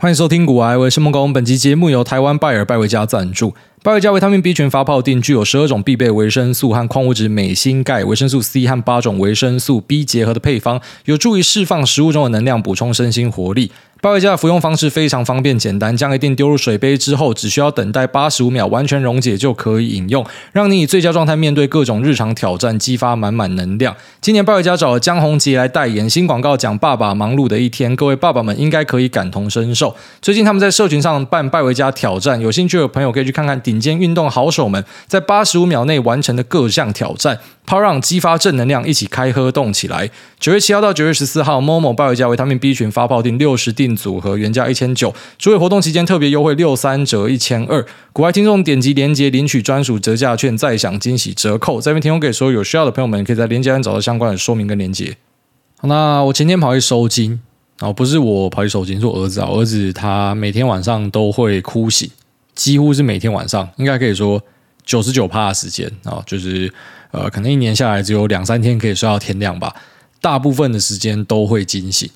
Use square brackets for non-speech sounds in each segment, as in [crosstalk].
欢迎收听《古玩》，我是孟工》，本期节目由台湾拜尔拜维家赞助。拜维家维他命 B 群发泡錠具有十二种必备维生素和矿物质镁、锌、钙、维生素 C 和八种维生素 B 结合的配方，有助于释放食物中的能量，补充身心活力。拜维家的服用方式非常方便简单，将一定丢入水杯之后，只需要等待八十五秒，完全溶解就可以饮用，让你以最佳状态面对各种日常挑战，激发满满能量。今年拜维家找了江宏杰来代言新广告，讲爸爸忙碌的一天，各位爸爸们应该可以感同身受。最近他们在社群上办拜维家挑战，有兴趣的朋友可以去看看顶尖运动好手们在八十五秒内完成的各项挑战。Power on 激发正能量，一起开喝动起来！九月七号到九月十四号，Momo 拜维家维他命 B 群发泡定六十定组合，原价一千九，主委活动期间特别优惠六三折一千二。国外听众点击链接领取专属折价券，再享惊喜折扣。这边提供给所有有需要的朋友们，可以在链接上找到相关的说明跟链接。那我前天跑去收金，然后，不是我跑去收金，是我儿子啊，我儿子他每天晚上都会哭醒，几乎是每天晚上，应该可以说九十九趴的时间啊，就是。呃，可能一年下来只有两三天可以睡到天亮吧，大部分的时间都会惊醒。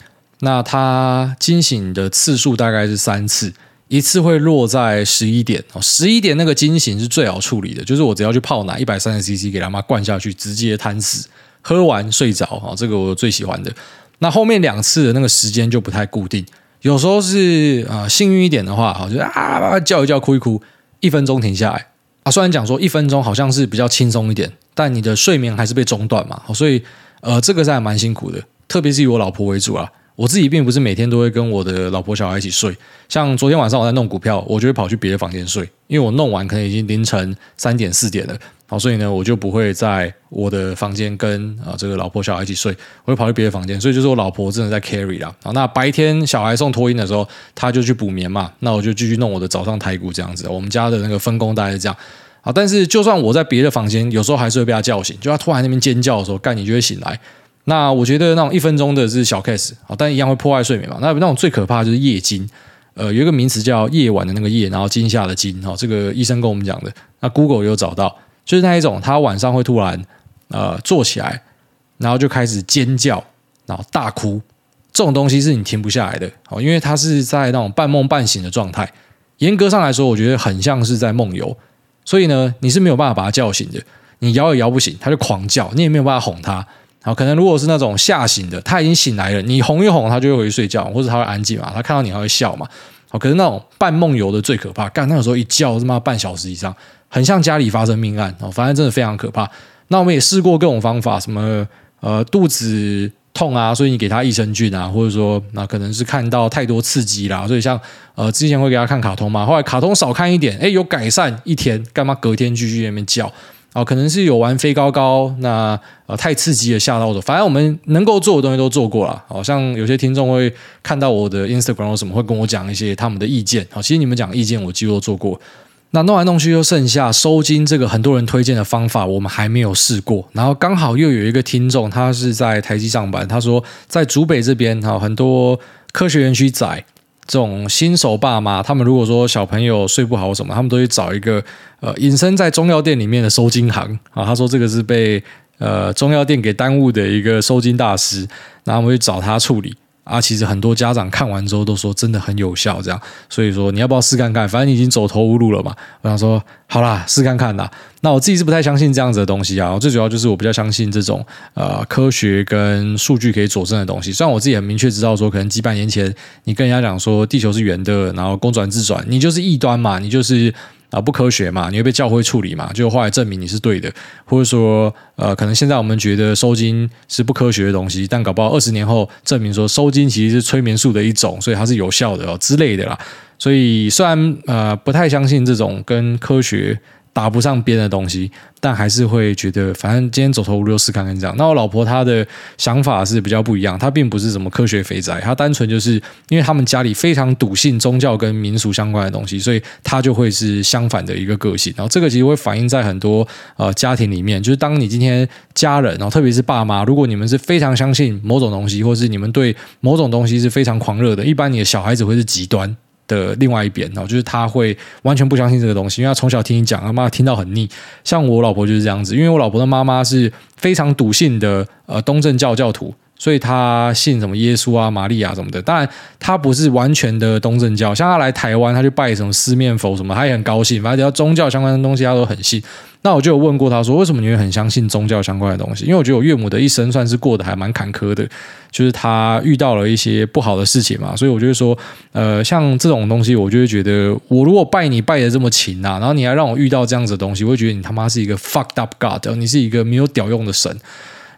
那他惊醒的次数大概是三次，一次会落在十一点哦，十一点那个惊醒是最好处理的，就是我只要去泡奶一百三十 CC 给他妈灌下去，直接瘫死，喝完睡着啊，这个我最喜欢的。那后面两次的那个时间就不太固定，有时候是啊、幸运一点的话，好就是啊叫一叫哭一哭，一分钟停下来啊，虽然讲说一分钟好像是比较轻松一点。但你的睡眠还是被中断嘛，所以呃，这个是还蛮辛苦的，特别是以我老婆为主啊。我自己并不是每天都会跟我的老婆小孩一起睡，像昨天晚上我在弄股票，我就会跑去别的房间睡，因为我弄完可能已经凌晨三点四点了，好，所以呢，我就不会在我的房间跟啊这个老婆小孩一起睡，我会跑去别的房间，所以就是我老婆真的在 carry 啦。好，那白天小孩送托婴的时候，他就去补眠嘛，那我就继续弄我的早上台骨这样子，我们家的那个分工大概是这样。啊！但是就算我在别的房间，有时候还是会被他叫醒。就他突然那边尖叫的时候，干你就会醒来。那我觉得那种一分钟的是小 case，啊，但一样会破坏睡眠嘛。那那种最可怕的就是夜惊，呃，有一个名词叫夜晚的那个夜，然后惊吓的惊。哈，这个医生跟我们讲的。那 Google 有找到，就是那一种，他晚上会突然呃坐起来，然后就开始尖叫，然后大哭。这种东西是你停不下来的，哦，因为他是在那种半梦半醒的状态。严格上来说，我觉得很像是在梦游。所以呢，你是没有办法把他叫醒的，你摇也摇不醒，他就狂叫，你也没有办法哄他。好，可能如果是那种吓醒的，他已经醒来了，你哄一哄，他就会回去睡觉，或者他会安静嘛，他看到你还会笑嘛。好，可是那种半梦游的最可怕，干那有时候一叫他妈半小时以上，很像家里发生命案哦，反正真的非常可怕。那我们也试过各种方法，什么呃肚子。痛啊，所以你给他益生菌啊，或者说那可能是看到太多刺激啦，所以像呃之前会给他看卡通嘛，后来卡通少看一点，哎有改善一天，干嘛隔天继续在那边叫啊、可能是有玩飞高高，那呃太刺激了吓到的，反正我们能够做的东西都做过了。好像有些听众会看到我的 Instagram 什么会跟我讲一些他们的意见，好，其实你们讲意见我几乎都做过。那弄来弄去又剩下收金这个很多人推荐的方法，我们还没有试过。然后刚好又有一个听众，他是在台积上班，他说在竹北这边哈，很多科学园区仔这种新手爸妈，他们如果说小朋友睡不好什么，他们都去找一个呃隐身在中药店里面的收金行啊。他说这个是被呃中药店给耽误的一个收金大师，然后我们去找他处理。啊，其实很多家长看完之后都说真的很有效，这样，所以说你要不要试看看？反正你已经走投无路了嘛。我想说，好啦，试看看啦。那我自己是不太相信这样子的东西啊。最主要就是我比较相信这种呃科学跟数据可以佐证的东西。虽然我自己很明确知道说，可能几百年前你跟人家讲说地球是圆的，然后公转自转，你就是异端嘛，你就是。啊，不科学嘛，你会被教会处理嘛？就后来证明你是对的，或者说，呃，可能现在我们觉得收金是不科学的东西，但搞不好二十年后证明说收金其实是催眠术的一种，所以它是有效的哦之类的啦。所以虽然呃不太相信这种跟科学。打不上边的东西，但还是会觉得，反正今天走投无路试看看这样。那我老婆她的想法是比较不一样，她并不是什么科学肥宅，她单纯就是因为他们家里非常笃信宗教跟民俗相关的东西，所以她就会是相反的一个个性。然后这个其实会反映在很多呃家庭里面，就是当你今天家人，然后特别是爸妈，如果你们是非常相信某种东西，或是你们对某种东西是非常狂热的，一般你的小孩子会是极端。的另外一边哦，就是他会完全不相信这个东西，因为他从小听你讲，他妈听到很腻。像我老婆就是这样子，因为我老婆的妈妈是非常笃信的呃东正教教徒，所以她信什么耶稣啊、玛利亚什么的。当然，她不是完全的东正教，像她来台湾，她就拜什么四面佛什么，她也很高兴。反正只要宗教相关的东西，她都很信。那我就有问过他说，为什么你会很相信宗教相关的东西？因为我觉得我岳母的一生算是过得还蛮坎坷的，就是他遇到了一些不好的事情嘛，所以我就说，呃，像这种东西，我就会觉得，我如果拜你拜得这么勤啊，然后你还让我遇到这样子的东西，我会觉得你他妈是一个 fucked up god，你是一个没有屌用的神。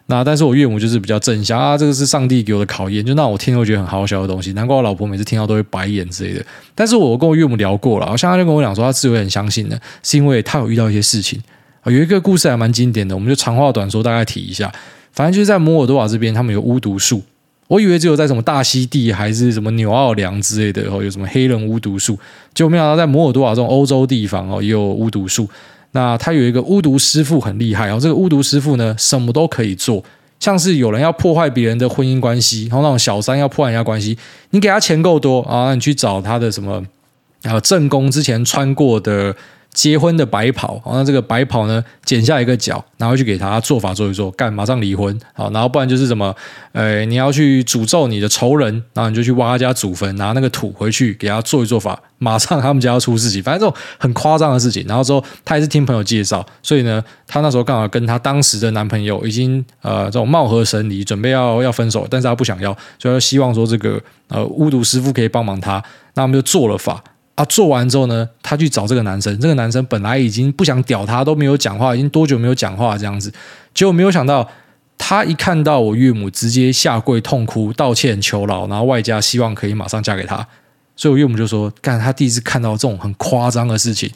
那但是我岳母就是比较正向啊，这个是上帝给我的考验，就让我听我觉得很好笑的东西。难怪我老婆每次听到都会白眼之类的。但是我跟我岳母聊过了，好像他就跟我讲说，他之所以很相信的，是因为他有遇到一些事情。有一个故事还蛮经典的，我们就长话短说，大概提一下。反正就是在摩尔多瓦这边，他们有巫毒术。我以为只有在什么大溪地还是什么纽奥良之类的哦，有什么黑人巫毒术，就没想到在摩尔多瓦这种欧洲地方哦，也有巫毒术。那他有一个巫毒师傅很厉害，然后这个巫毒师傅呢，什么都可以做。像是有人要破坏别人的婚姻关系，然后那种小三要破坏人家关系，你给他钱够多啊，你去找他的什么，然后正宫之前穿过的。结婚的白袍，好，那这个白袍呢，剪下一个角，然后去给他做法做一做，干，马上离婚，好，然后不然就是什么，呃，你要去诅咒你的仇人，然后你就去挖他家祖坟，拿那个土回去给他做一做法，马上他们家要出事情，反正这种很夸张的事情。然后之后他也是听朋友介绍，所以呢，他那时候刚好跟他当时的男朋友已经呃这种貌合神离，准备要要分手，但是他不想要，所以他希望说这个呃巫毒师傅可以帮忙他，那我们就做了法。啊，做完之后呢，他去找这个男生。这个男生本来已经不想屌他，都没有讲话，已经多久没有讲话这样子。结果没有想到，他一看到我岳母，直接下跪痛哭、道歉求饶，然后外加希望可以马上嫁给他。所以我岳母就说：“干，他第一次看到这种很夸张的事情。”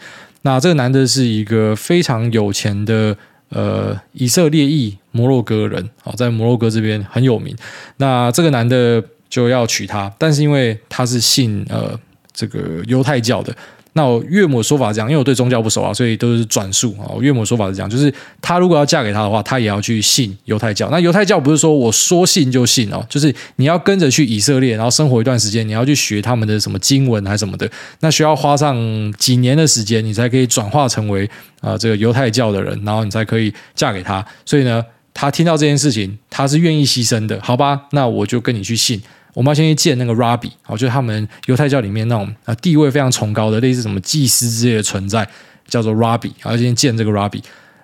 那这个男的是一个非常有钱的呃以色列裔摩洛哥人，好，在摩洛哥这边很有名。那这个男的就要娶她，但是因为他是信呃。这个犹太教的，那我岳母的说法是这样，因为我对宗教不熟啊，所以都是转述啊。我岳母的说法是这样，就是她如果要嫁给他的话，她也要去信犹太教。那犹太教不是说我说信就信哦，就是你要跟着去以色列，然后生活一段时间，你要去学他们的什么经文还是什么的，那需要花上几年的时间，你才可以转化成为啊、这个犹太教的人，然后你才可以嫁给他。所以呢，他听到这件事情，他是愿意牺牲的，好吧？那我就跟你去信。我们要先去见那个 Rabbi，好，就是他们犹太教里面那种啊地位非常崇高的，类似什么祭司之类的存在，叫做 Rabbi，好，先见这个 Rabbi。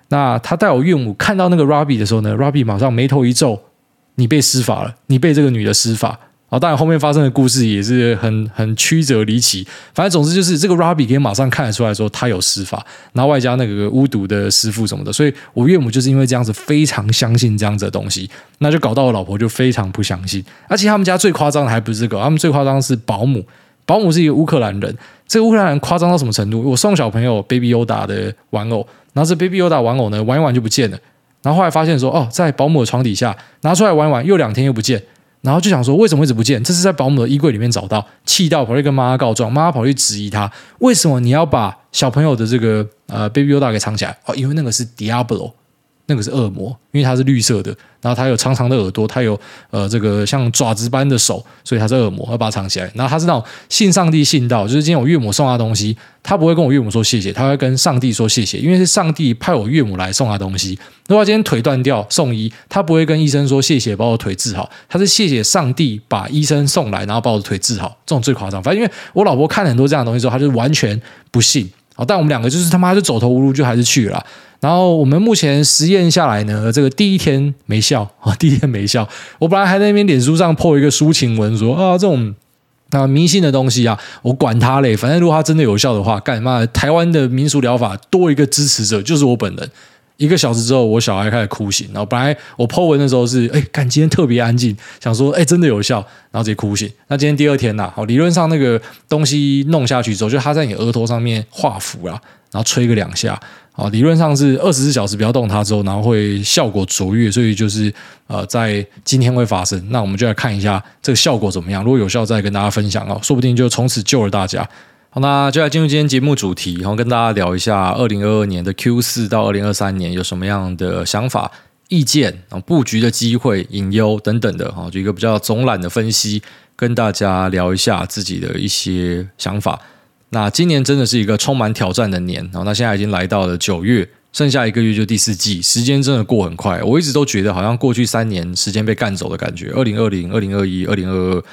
那他带我岳母看到那个 Rabbi 的时候呢，Rabbi 马上眉头一皱：“你被施法了，你被这个女的施法。”啊，当然后面发生的故事也是很很曲折离奇，反正总之就是这个 Rabbi 可以马上看得出来说他有施法，然后外加那个巫毒的师傅什么的，所以我岳母就是因为这样子非常相信这样子的东西，那就搞到我老婆就非常不相信。而且他们家最夸张的还不是这个，他们最夸张的是保姆，保姆是一个乌克兰人，这个乌克兰人夸张到什么程度？我送小朋友 Baby Yoda 的玩偶，然后这 Baby Yoda 玩偶呢玩一玩就不见了，然后后来发现说哦，在保姆的床底下拿出来玩一玩，又两天又不见。然后就想说，为什么一直不见？这是在保姆的衣柜里面找到，气到跑去跟妈妈告状，妈妈跑去质疑他，为什么你要把小朋友的这个呃 Baby Yoda 给藏起来？哦，因为那个是 Diablo。那个是恶魔，因为它是绿色的，然后它有长长的耳朵，它有呃这个像爪子般的手，所以它是恶魔，要把它藏起来。然后他是那种信上帝信到，就是今天我岳母送他东西，他不会跟我岳母说谢谢，他会跟上帝说谢谢，因为是上帝派我岳母来送他东西。如果今天腿断掉送医，他不会跟医生说谢谢，把我腿治好，他是谢谢上帝把医生送来，然后把我的腿治好。这种最夸张，反正因为我老婆看了很多这样的东西之后，她就完全不信。好，但我们两个就是他妈就走投无路，就还是去了。然后我们目前实验下来呢，这个第一天没效啊，[laughs] 第一天没效。我本来还在那边脸书上破一个抒情文说，说啊这种啊迷信的东西啊，我管他嘞，反正如果他真的有效的话，干嘛？台湾的民俗疗法多一个支持者就是我本人。一个小时之后，我小孩开始哭醒，然后本来我剖文的时候是哎，干今天特别安静，想说哎真的有效，然后直接哭醒。那今天第二天呐，好，理论上那个东西弄下去之后，就他在你额头上面画符啦，然后吹个两下。啊，理论上是二十四小时不要动它之后，然后会效果卓越，所以就是呃，在今天会发生。那我们就来看一下这个效果怎么样。如果有效，再跟大家分享哦，说不定就从此救了大家。那就来进入今天节目主题，然后跟大家聊一下二零二二年的 Q 四到二零二三年有什么样的想法、意见啊，布局的机会、隐忧等等的哈，就一个比较总览的分析，跟大家聊一下自己的一些想法。那今年真的是一个充满挑战的年，然后那现在已经来到了九月，剩下一个月就第四季，时间真的过很快。我一直都觉得好像过去三年时间被干走的感觉。二零二零、二零二一、二零二二，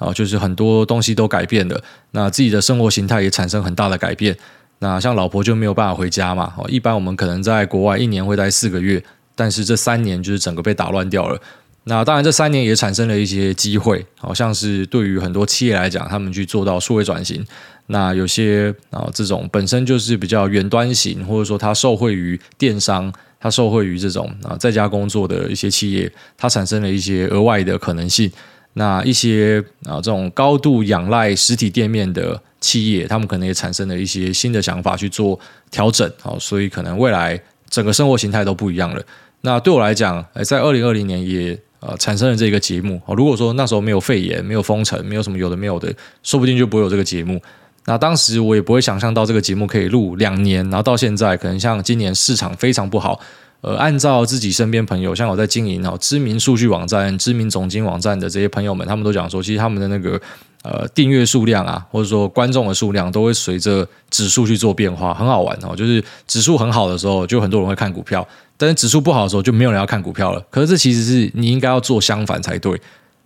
啊，就是很多东西都改变了，那自己的生活形态也产生很大的改变。那像老婆就没有办法回家嘛，哦，一般我们可能在国外一年会待四个月，但是这三年就是整个被打乱掉了。那当然，这三年也产生了一些机会，好像是对于很多企业来讲，他们去做到数位转型。那有些啊，这种本身就是比较远端型，或者说它受惠于电商，它受惠于这种啊在家工作的一些企业，它产生了一些额外的可能性。那一些啊这种高度仰赖实体店面的企业，他们可能也产生了一些新的想法去做调整。好，所以可能未来整个生活形态都不一样了。那对我来讲，在二零二零年也呃产生了这个节目。如果说那时候没有肺炎，没有封城，没有什么有的没有的，说不定就不会有这个节目。那当时我也不会想象到这个节目可以录两年，然后到现在可能像今年市场非常不好，呃，按照自己身边朋友，像我在经营哦知名数据网站、知名总经网站的这些朋友们，他们都讲说，其实他们的那个呃订阅数量啊，或者说观众的数量都会随着指数去做变化，很好玩哦。就是指数很好的时候，就很多人会看股票，但是指数不好的时候，就没有人要看股票了。可是这其实是你应该要做相反才对。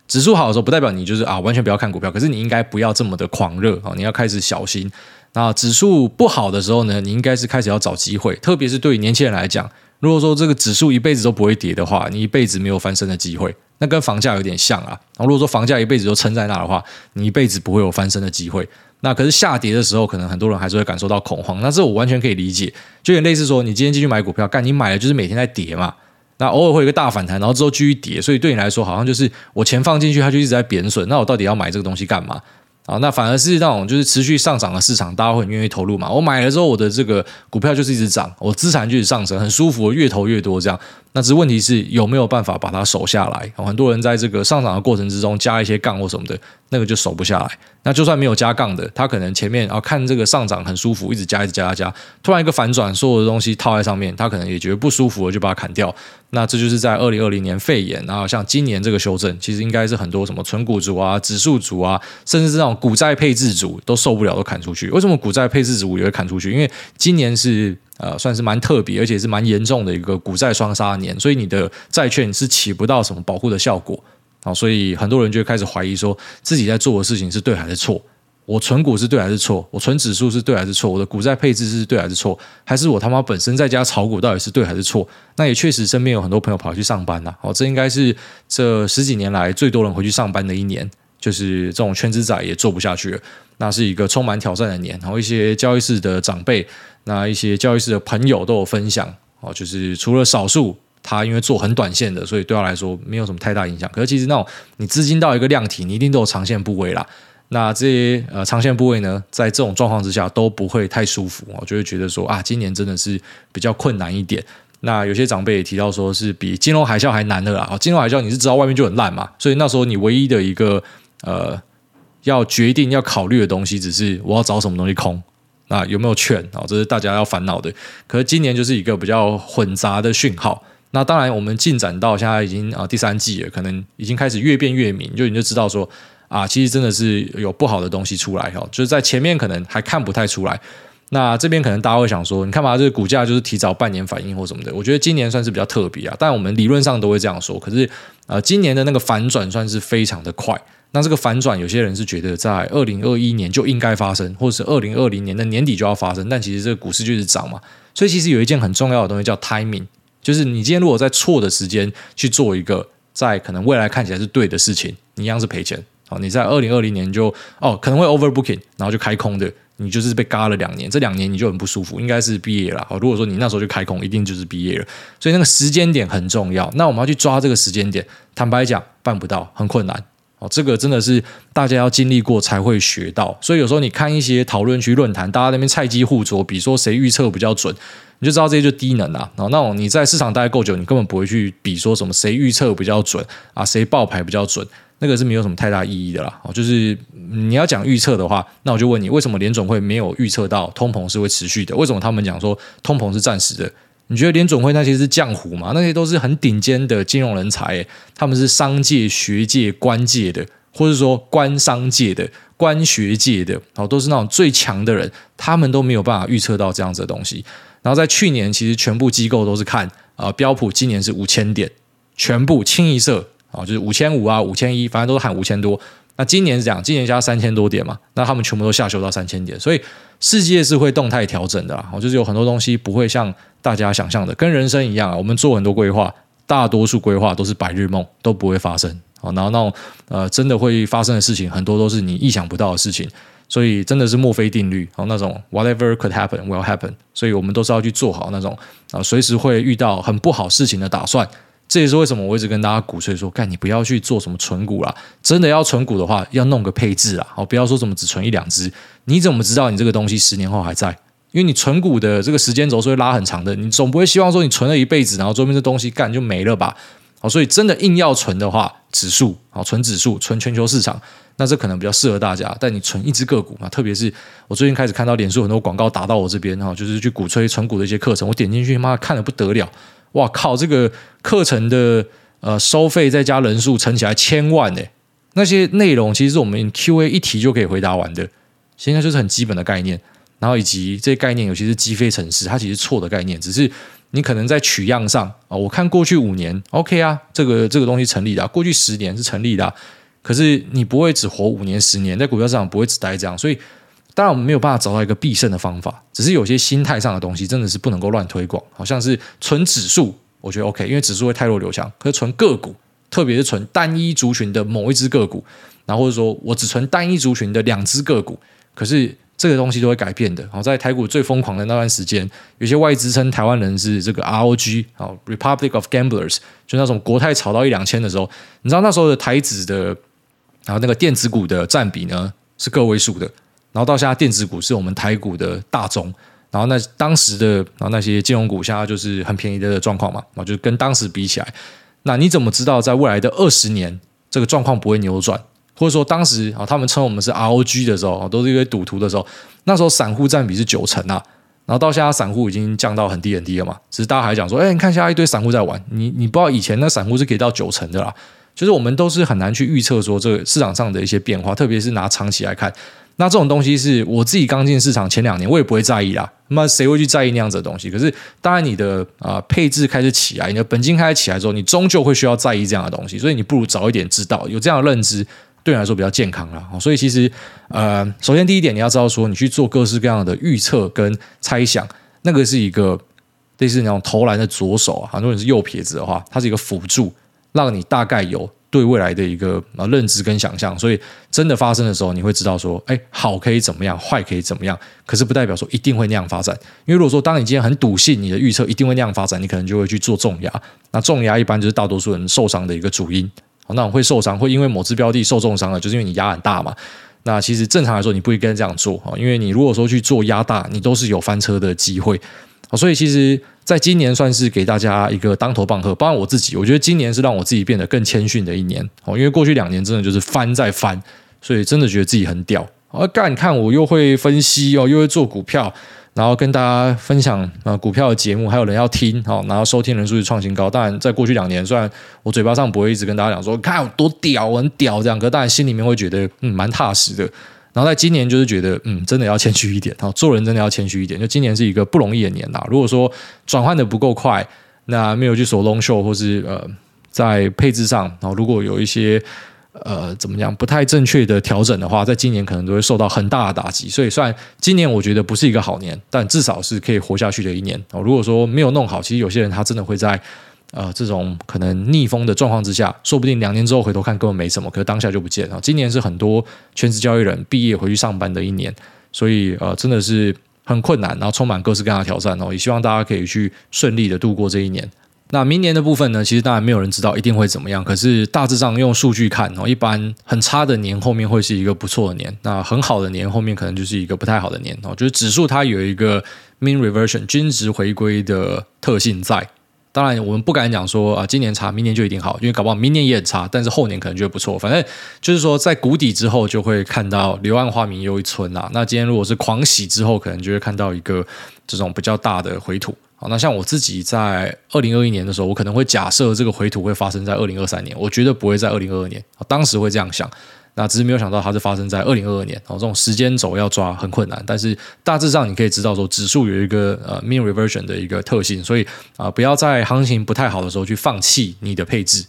指数好的时候，不代表你就是啊完全不要看股票，可是你应该不要这么的狂热啊，你要开始小心。那指数不好的时候呢，你应该是开始要找机会，特别是对于年轻人来讲，如果说这个指数一辈子都不会跌的话，你一辈子没有翻身的机会，那跟房价有点像啊。然后如果说房价一辈子都撑在那的话，你一辈子不会有翻身的机会。那可是下跌的时候，可能很多人还是会感受到恐慌，那这我完全可以理解，就有点类似说，你今天进去买股票，干你买了就是每天在跌嘛。那偶尔会有一个大反弹，然后之后继续跌，所以对你来说，好像就是我钱放进去，它就一直在贬损。那我到底要买这个东西干嘛？啊，那反而是那种就是持续上涨的市场，大家会很愿意投入嘛。我买了之后，我的这个股票就是一直涨，我资产就是上升，很舒服，越投越多这样。那只是问题是有没有办法把它守下来？很多人在这个上涨的过程之中加一些杠或什么的，那个就守不下来。那就算没有加杠的，他可能前面啊看这个上涨很舒服，一直加一直加加加，突然一个反转，所有的东西套在上面，他可能也觉得不舒服了，就把它砍掉。那这就是在二零二零年肺炎，然后像今年这个修正，其实应该是很多什么纯股族啊、指数族啊，甚至是那种股债配置族都受不了，都砍出去。为什么股债配置族也会砍出去？因为今年是。呃，算是蛮特别，而且是蛮严重的一个股债双杀年，所以你的债券是起不到什么保护的效果啊，所以很多人就开始怀疑说，自己在做的事情是对还是错？我存股是对还是错？我存指数是对还是错？我的股债配置是对还是错？还是我他妈本身在家炒股到底是对还是错？那也确实身边有很多朋友跑去上班了，哦，这应该是这十几年来最多人回去上班的一年。就是这种全职仔也做不下去了，那是一个充满挑战的年。然后一些交易室的长辈，那一些交易室的朋友都有分享哦，就是除了少数，他因为做很短线的，所以对他来说没有什么太大影响。可是其实那种你资金到一个量体，你一定都有长线部位啦。那这些呃长线部位呢，在这种状况之下都不会太舒服，我就会觉得说啊，今年真的是比较困难一点。那有些长辈也提到说，是比金融海啸还难的啦。金融海啸你是知道外面就很烂嘛，所以那时候你唯一的一个。呃，要决定要考虑的东西，只是我要找什么东西空，那有没有券啊？这是大家要烦恼的。可是今年就是一个比较混杂的讯号。那当然，我们进展到现在已经啊第三季了，可能已经开始越变越明，就你就知道说啊，其实真的是有不好的东西出来哈。就是在前面可能还看不太出来，那这边可能大家会想说，你看嘛，这个股价就是提早半年反应或什么的。我觉得今年算是比较特别啊，但我们理论上都会这样说。可是呃，今年的那个反转算是非常的快。那这个反转，有些人是觉得在二零二一年就应该发生，或者是二零二零年的年底就要发生。但其实这个股市就是涨嘛，所以其实有一件很重要的东西叫 timing，就是你今天如果在错的时间去做一个在可能未来看起来是对的事情，你一样是赔钱。好，你在二零二零年就哦可能会 overbooking，然后就开空的，你就是被嘎了两年，这两年你就很不舒服，应该是毕业了。好，如果说你那时候就开空，一定就是毕业了。所以那个时间点很重要。那我们要去抓这个时间点，坦白讲办不到，很困难。哦，这个真的是大家要经历过才会学到，所以有时候你看一些讨论区论坛，大家那边菜鸡互啄，比如说谁预测比较准，你就知道这些就低能啊。然后那种你在市场待够久，你根本不会去比说什么谁预测比较准啊，谁报牌比较准，那个是没有什么太大意义的啦。哦，就是你要讲预测的话，那我就问你，为什么联总会没有预测到通膨是会持续的？为什么他们讲说通膨是暂时的？你觉得联准会那些是浆糊吗？那些都是很顶尖的金融人才，他们是商界、学界、官界的，或者说官商界的、官学界的，哦，都是那种最强的人，他们都没有办法预测到这样子的东西。然后在去年，其实全部机构都是看啊、呃，标普今年是五千点，全部清一色啊、就是五千五啊，五千一，反正都是喊五千多。那今年是这样，今年加三千多点嘛，那他们全部都下修到三千点，所以世界是会动态调整的啊，就是有很多东西不会像大家想象的，跟人生一样啊，我们做很多规划，大多数规划都是白日梦，都不会发生啊，然后那种呃真的会发生的事情，很多都是你意想不到的事情，所以真的是墨菲定律啊，那种 whatever could happen will happen，所以我们都是要去做好那种啊随时会遇到很不好事情的打算。这也是为什么我一直跟大家鼓吹说，干你不要去做什么存股啦，真的要存股的话，要弄个配置啦，哦，不要说什么只存一两只，你怎么知道你这个东西十年后还在？因为你存股的这个时间轴是会拉很长的，你总不会希望说你存了一辈子，然后周边这东西干就没了吧？好，所以真的硬要存的话，指数，好，存指数，存全球市场，那这可能比较适合大家。但你存一只个股嘛，特别是我最近开始看到脸书很多广告打到我这边哈，就是去鼓吹存股的一些课程，我点进去，妈看得不得了。哇靠！这个课程的呃收费再加人数乘起来千万诶，那些内容其实是我们 Q&A 一题就可以回答完的，现在就是很基本的概念，然后以及这些概念，尤其是积非城市，它其实错的概念，只是你可能在取样上啊，我看过去五年 OK 啊，这个这个东西成立的，过去十年是成立的，可是你不会只活五年十年，在股票市场不会只待这样，所以。当然，我们没有办法找到一个必胜的方法，只是有些心态上的东西真的是不能够乱推广。好像是存指数，我觉得 OK，因为指数会太弱留强。可是存个股，特别是存单一族群的某一只个股，然后或者说我只存单一族群的两只个股，可是这个东西都会改变的。好，在台股最疯狂的那段时间，有些外资称台湾人是这个 ROG 啊，Republic of Gamblers，就那种国泰炒到一两千的时候，你知道那时候的台指的，然后那个电子股的占比呢是个位数的。然后到现在，电子股是我们台股的大宗。然后那当时的，然后那些金融股现在就是很便宜的状况嘛。然后就跟当时比起来，那你怎么知道在未来的二十年这个状况不会扭转？或者说当时啊，他们称我们是 ROG 的时候，都是一堆赌徒的时候，那时候散户占比是九成啊。然后到现在，散户已经降到很低很低了嘛。只是大家还讲说，哎，你看现在一堆散户在玩，你你不知道以前那散户是可以到九成的啦。就是我们都是很难去预测说这个市场上的一些变化，特别是拿长期来看。那这种东西是我自己刚进市场前两年，我也不会在意啦。那么谁会去在意那样子的东西？可是当然，你的啊、配置开始起来，你的本金开始起来之后，你终究会需要在意这样的东西。所以你不如早一点知道，有这样的认知，对你来说比较健康啦。所以其实呃，首先第一点，你要知道说，你去做各式各样的预测跟猜想，那个是一个类似那种投篮的左手啊。很多人是右撇子的话，它是一个辅助，让你大概有。对未来的一个认知跟想象，所以真的发生的时候，你会知道说，哎，好可以怎么样，坏可以怎么样。可是不代表说一定会那样发展，因为如果说当你今天很笃信你的预测一定会那样发展，你可能就会去做重压。那重压一般就是大多数人受伤的一个主因。那我会受伤，会因为某只标的受重伤了，就是因为你压很大嘛。那其实正常来说，你不应该这样做啊，因为你如果说去做压大，你都是有翻车的机会。所以其实。在今年算是给大家一个当头棒喝，包括我自己，我觉得今年是让我自己变得更谦逊的一年哦，因为过去两年真的就是翻再翻，所以真的觉得自己很屌。啊，干，看我又会分析哦，又会做股票，然后跟大家分享啊股票的节目，还有人要听哦，然后收听人数是创新高。当然，在过去两年，虽然我嘴巴上不会一直跟大家讲说看我多屌，我很屌这样，可当然心里面会觉得嗯蛮踏实的。然后在今年就是觉得，嗯，真的要谦虚一点，做人真的要谦虚一点。就今年是一个不容易的年呐。如果说转换的不够快，那没有去锁 long show 或是呃在配置上，然后如果有一些呃怎么讲不太正确的调整的话，在今年可能都会受到很大的打击。所以，虽然今年我觉得不是一个好年，但至少是可以活下去的一年。哦，如果说没有弄好，其实有些人他真的会在。呃，这种可能逆风的状况之下，说不定两年之后回头看根本没什么，可是当下就不见了。今年是很多全职交易人毕业回去上班的一年，所以呃，真的是很困难，然后充满各式各样的挑战哦。也希望大家可以去顺利的度过这一年。那明年的部分呢，其实当然没有人知道一定会怎么样，可是大致上用数据看哦，一般很差的年后面会是一个不错的年，那很好的年后面可能就是一个不太好的年哦。就是指数它有一个 mean reversion 均值回归的特性在。当然，我们不敢讲说啊，今年差，明年就一定好，因为搞不好明年也很差，但是后年可能就会不错。反正就是说，在谷底之后，就会看到柳暗花明又一村啊。那今天如果是狂喜之后，可能就会看到一个这种比较大的回吐。好，那像我自己在二零二一年的时候，我可能会假设这个回吐会发生在二零二三年，我绝对不会在二零二二年。当时会这样想。那只是没有想到它是发生在二零二二年哦，这种时间轴要抓很困难。但是大致上你可以知道说，指数有一个呃 mean reversion 的一个特性，所以啊、不要在行情不太好的时候去放弃你的配置。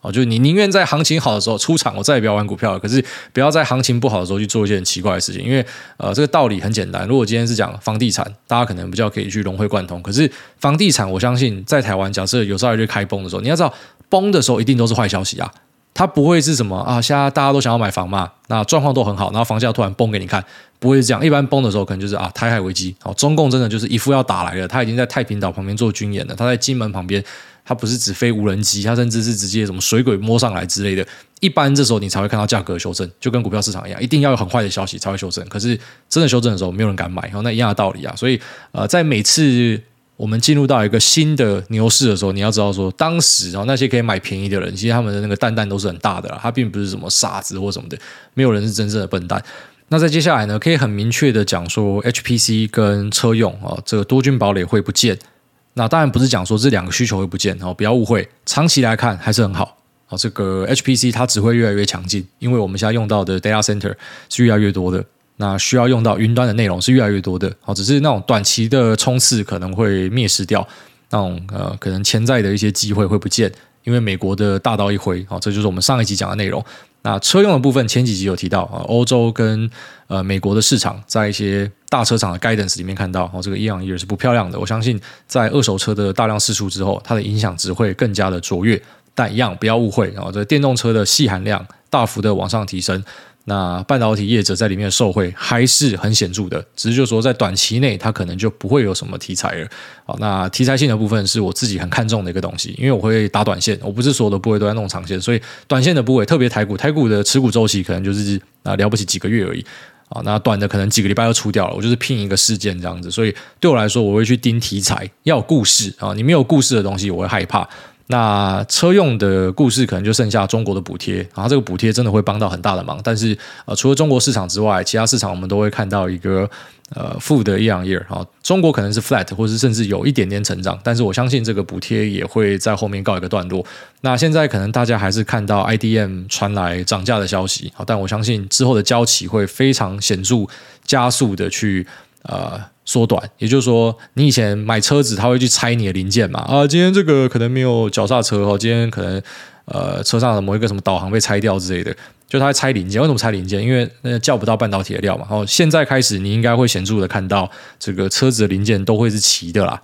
哦，就是你宁愿在行情好的时候出场，我再也不要玩股票了。可是不要在行情不好的时候去做一些很奇怪的事情，因为呃，这个道理很简单。如果今天是讲房地产，大家可能比较可以去融会贯通。可是房地产，我相信在台湾，假设有朝一日开崩的时候，你要知道，崩的时候一定都是坏消息啊。它不会是什么啊，现在大家都想要买房嘛，那状况都很好，然后房价突然崩给你看，不会是这样。一般崩的时候，可能就是啊，台海危机，哦，中共真的就是一副要打来了，他已经在太平岛旁边做军演了，他在金门旁边。他不是只飞无人机，他甚至是直接什么水鬼摸上来之类的。一般这时候你才会看到价格修正，就跟股票市场一样，一定要有很坏的消息才会修正。可是真的修正的时候，没有人敢买，然后那一样的道理啊。所以呃，在每次我们进入到一个新的牛市的时候，你要知道说，当时然后那些可以买便宜的人，其实他们的那个蛋蛋都是很大的啦，他并不是什么傻子或什么的，没有人是真正的笨蛋。那在接下来呢，可以很明确的讲说，HPC 跟车用啊，这个多军堡垒会不见。那当然不是讲说这两个需求会不见哦，不要误会，长期来看还是很好哦。这个 HPC 它只会越来越强劲，因为我们现在用到的 data center 是越来越多的，那需要用到云端的内容是越来越多的好。只是那种短期的冲刺可能会灭失掉那种呃可能潜在的一些机会会不见，因为美国的大刀一挥哦，这就是我们上一集讲的内容。那车用的部分，前几集有提到啊，欧洲跟呃美国的市场，在一些大车厂的 guidance 里面看到，哦，这个 year on year 是不漂亮的。我相信在二手车的大量释出之后，它的影响只会更加的卓越。但一样不要误会啊，这电动车的细含量大幅的往上提升。那半导体业者在里面受惠还是很显著的，只是就是说在短期内它可能就不会有什么题材了。好，那题材性的部分是我自己很看重的一个东西，因为我会打短线，我不是所有的部位都在弄长线，所以短线的部位特别台股，台股的持股周期可能就是啊了不起几个月而已啊，那短的可能几个礼拜就出掉了，我就是拼一个事件这样子，所以对我来说我会去盯题材，要有故事啊，你没有故事的东西我会害怕。那车用的故事可能就剩下中国的补贴，然后这个补贴真的会帮到很大的忙。但是呃，除了中国市场之外，其他市场我们都会看到一个呃负的 year year 啊。中国可能是 flat，或是甚至有一点点成长，但是我相信这个补贴也会在后面告一个段落。那现在可能大家还是看到 IDM 传来涨价的消息，好，但我相信之后的交期会非常显著加速的去呃。缩短，也就是说，你以前买车子，他会去拆你的零件嘛？啊，今天这个可能没有脚刹车哦，今天可能呃车上的某一个什么导航被拆掉之类的，就他会拆零件。为什么拆零件？因为那叫不到半导体的料嘛。然后现在开始，你应该会显著的看到这个车子的零件都会是齐的啦。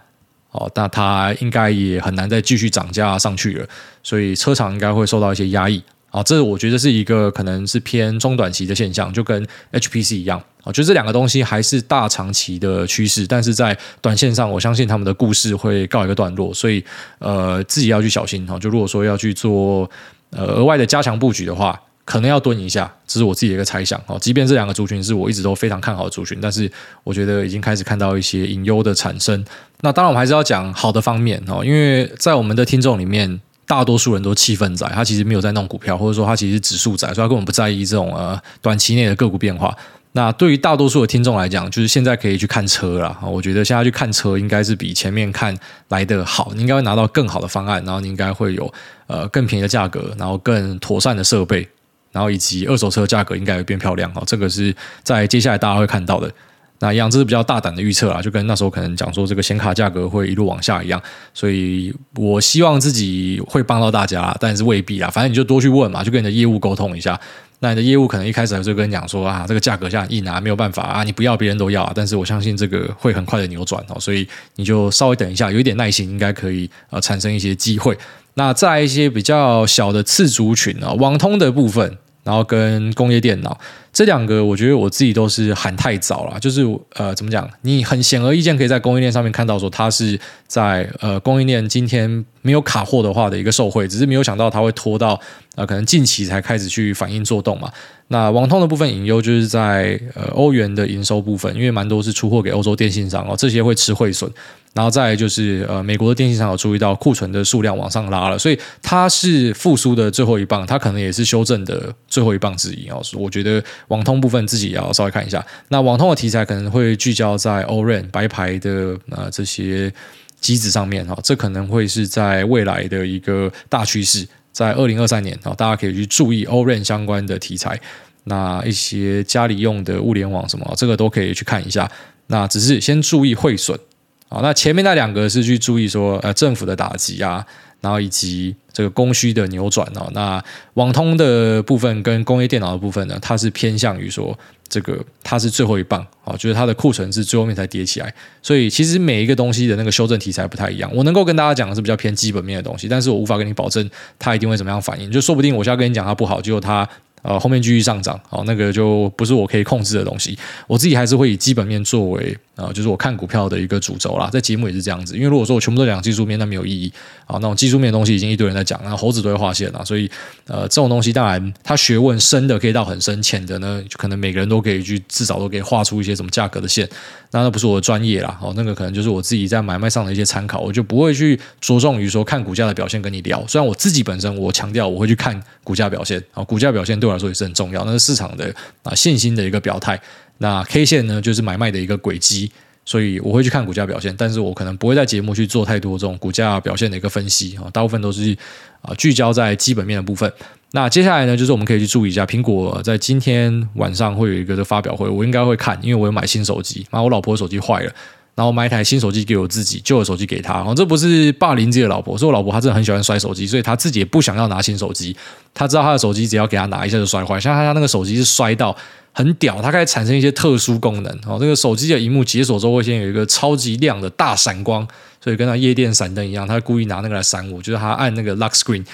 哦，那它应该也很难再继续涨价上去了，所以车厂应该会受到一些压抑。啊，这我觉得是一个可能是偏中短期的现象，就跟 HPC 一样啊，就这两个东西还是大长期的趋势，但是在短线上，我相信他们的故事会告一个段落，所以呃，自己要去小心哈。就如果说要去做呃额外的加强布局的话，可能要蹲一下，这是我自己的一个猜想啊。即便这两个族群是我一直都非常看好的族群，但是我觉得已经开始看到一些隐忧的产生。那当然，我们还是要讲好的方面哦，因为在我们的听众里面。大多数人都气氛仔，他其实没有在弄股票，或者说他其实指数仔，所以他根本不在意这种呃短期内的个股变化。那对于大多数的听众来讲，就是现在可以去看车了。我觉得现在去看车应该是比前面看来得好，你应该会拿到更好的方案，然后你应该会有呃更便宜的价格，然后更妥善的设备，然后以及二手车价格应该会变漂亮哦。这个是在接下来大家会看到的。那一样，这是比较大胆的预测啊，就跟那时候可能讲说这个显卡价格会一路往下一样，所以我希望自己会帮到大家，但是未必啊，反正你就多去问嘛，就跟你的业务沟通一下。那你的业务可能一开始就跟你讲说啊，这个价格现在硬啊，没有办法啊，你不要别人都要啊，但是我相信这个会很快的扭转哦，所以你就稍微等一下，有一点耐心，应该可以呃产生一些机会。那再一些比较小的次族群啊，网通的部分，然后跟工业电脑。这两个我觉得我自己都是喊太早了，就是呃怎么讲？你很显而易见可以在供应链上面看到说它是在呃供应链今天没有卡货的话的一个受惠，只是没有想到它会拖到呃可能近期才开始去反应作动嘛。那网通的部分隐忧就是在呃欧元的营收部分，因为蛮多是出货给欧洲电信商哦，这些会吃汇损。然后再来就是呃美国的电信商有注意到库存的数量往上拉了，所以它是复苏的最后一棒，它可能也是修正的最后一棒之一哦。我觉得。网通部分自己也要稍微看一下，那网通的题材可能会聚焦在 O-RAN 白牌的呃这些机子上面哈，这可能会是在未来的一个大趋势。在二零二三年啊，大家可以去注意 O-RAN 相关的题材，那一些家里用的物联网什么，这个都可以去看一下。那只是先注意汇损啊。那前面那两个是去注意说，呃，政府的打击啊。然后以及这个供需的扭转哦，那网通的部分跟工业电脑的部分呢，它是偏向于说这个它是最后一棒啊，就是它的库存是最后面才叠起来，所以其实每一个东西的那个修正题材不太一样。我能够跟大家讲的是比较偏基本面的东西，但是我无法跟你保证它一定会怎么样反应，就说不定我现在跟你讲它不好，结果它。呃，后面继续上涨，好，那个就不是我可以控制的东西。我自己还是会以基本面作为啊、呃，就是我看股票的一个主轴啦。在节目也是这样子，因为如果说我全部都讲技术面，那没有意义啊。那种技术面的东西已经一堆人在讲，那猴子都会画线啦，所以呃，这种东西当然它学问深的可以到很深，浅的呢，就可能每个人都可以去至少都可以画出一些什么价格的线。那那不是我的专业啦，哦，那个可能就是我自己在买卖上的一些参考，我就不会去着重于说看股价的表现跟你聊。虽然我自己本身我强调我会去看股价表现啊，股价表现对我来说也是很重要。那是市场的啊信心的一个表态，那 K 线呢就是买卖的一个轨迹，所以我会去看股价表现，但是我可能不会在节目去做太多这种股价表现的一个分析啊，大部分都是啊聚焦在基本面的部分。那接下来呢，就是我们可以去注意一下，苹果在今天晚上会有一个的发表会，我应该会看，因为我有买新手机，然后我老婆手机坏了。然后买一台新手机给我自己，旧的手机给他。哦，这不是霸凌自己的老婆，是我老婆她真的很喜欢摔手机，所以她自己也不想要拿新手机。她知道她的手机只要给她拿一下就摔坏，像她那个手机是摔到很屌，它开始产生一些特殊功能。哦，这个手机的萤幕解锁之后会先有一个超级亮的大闪光，所以跟那夜店闪灯一样，她故意拿那个来闪我，就是她按那个 lock screen。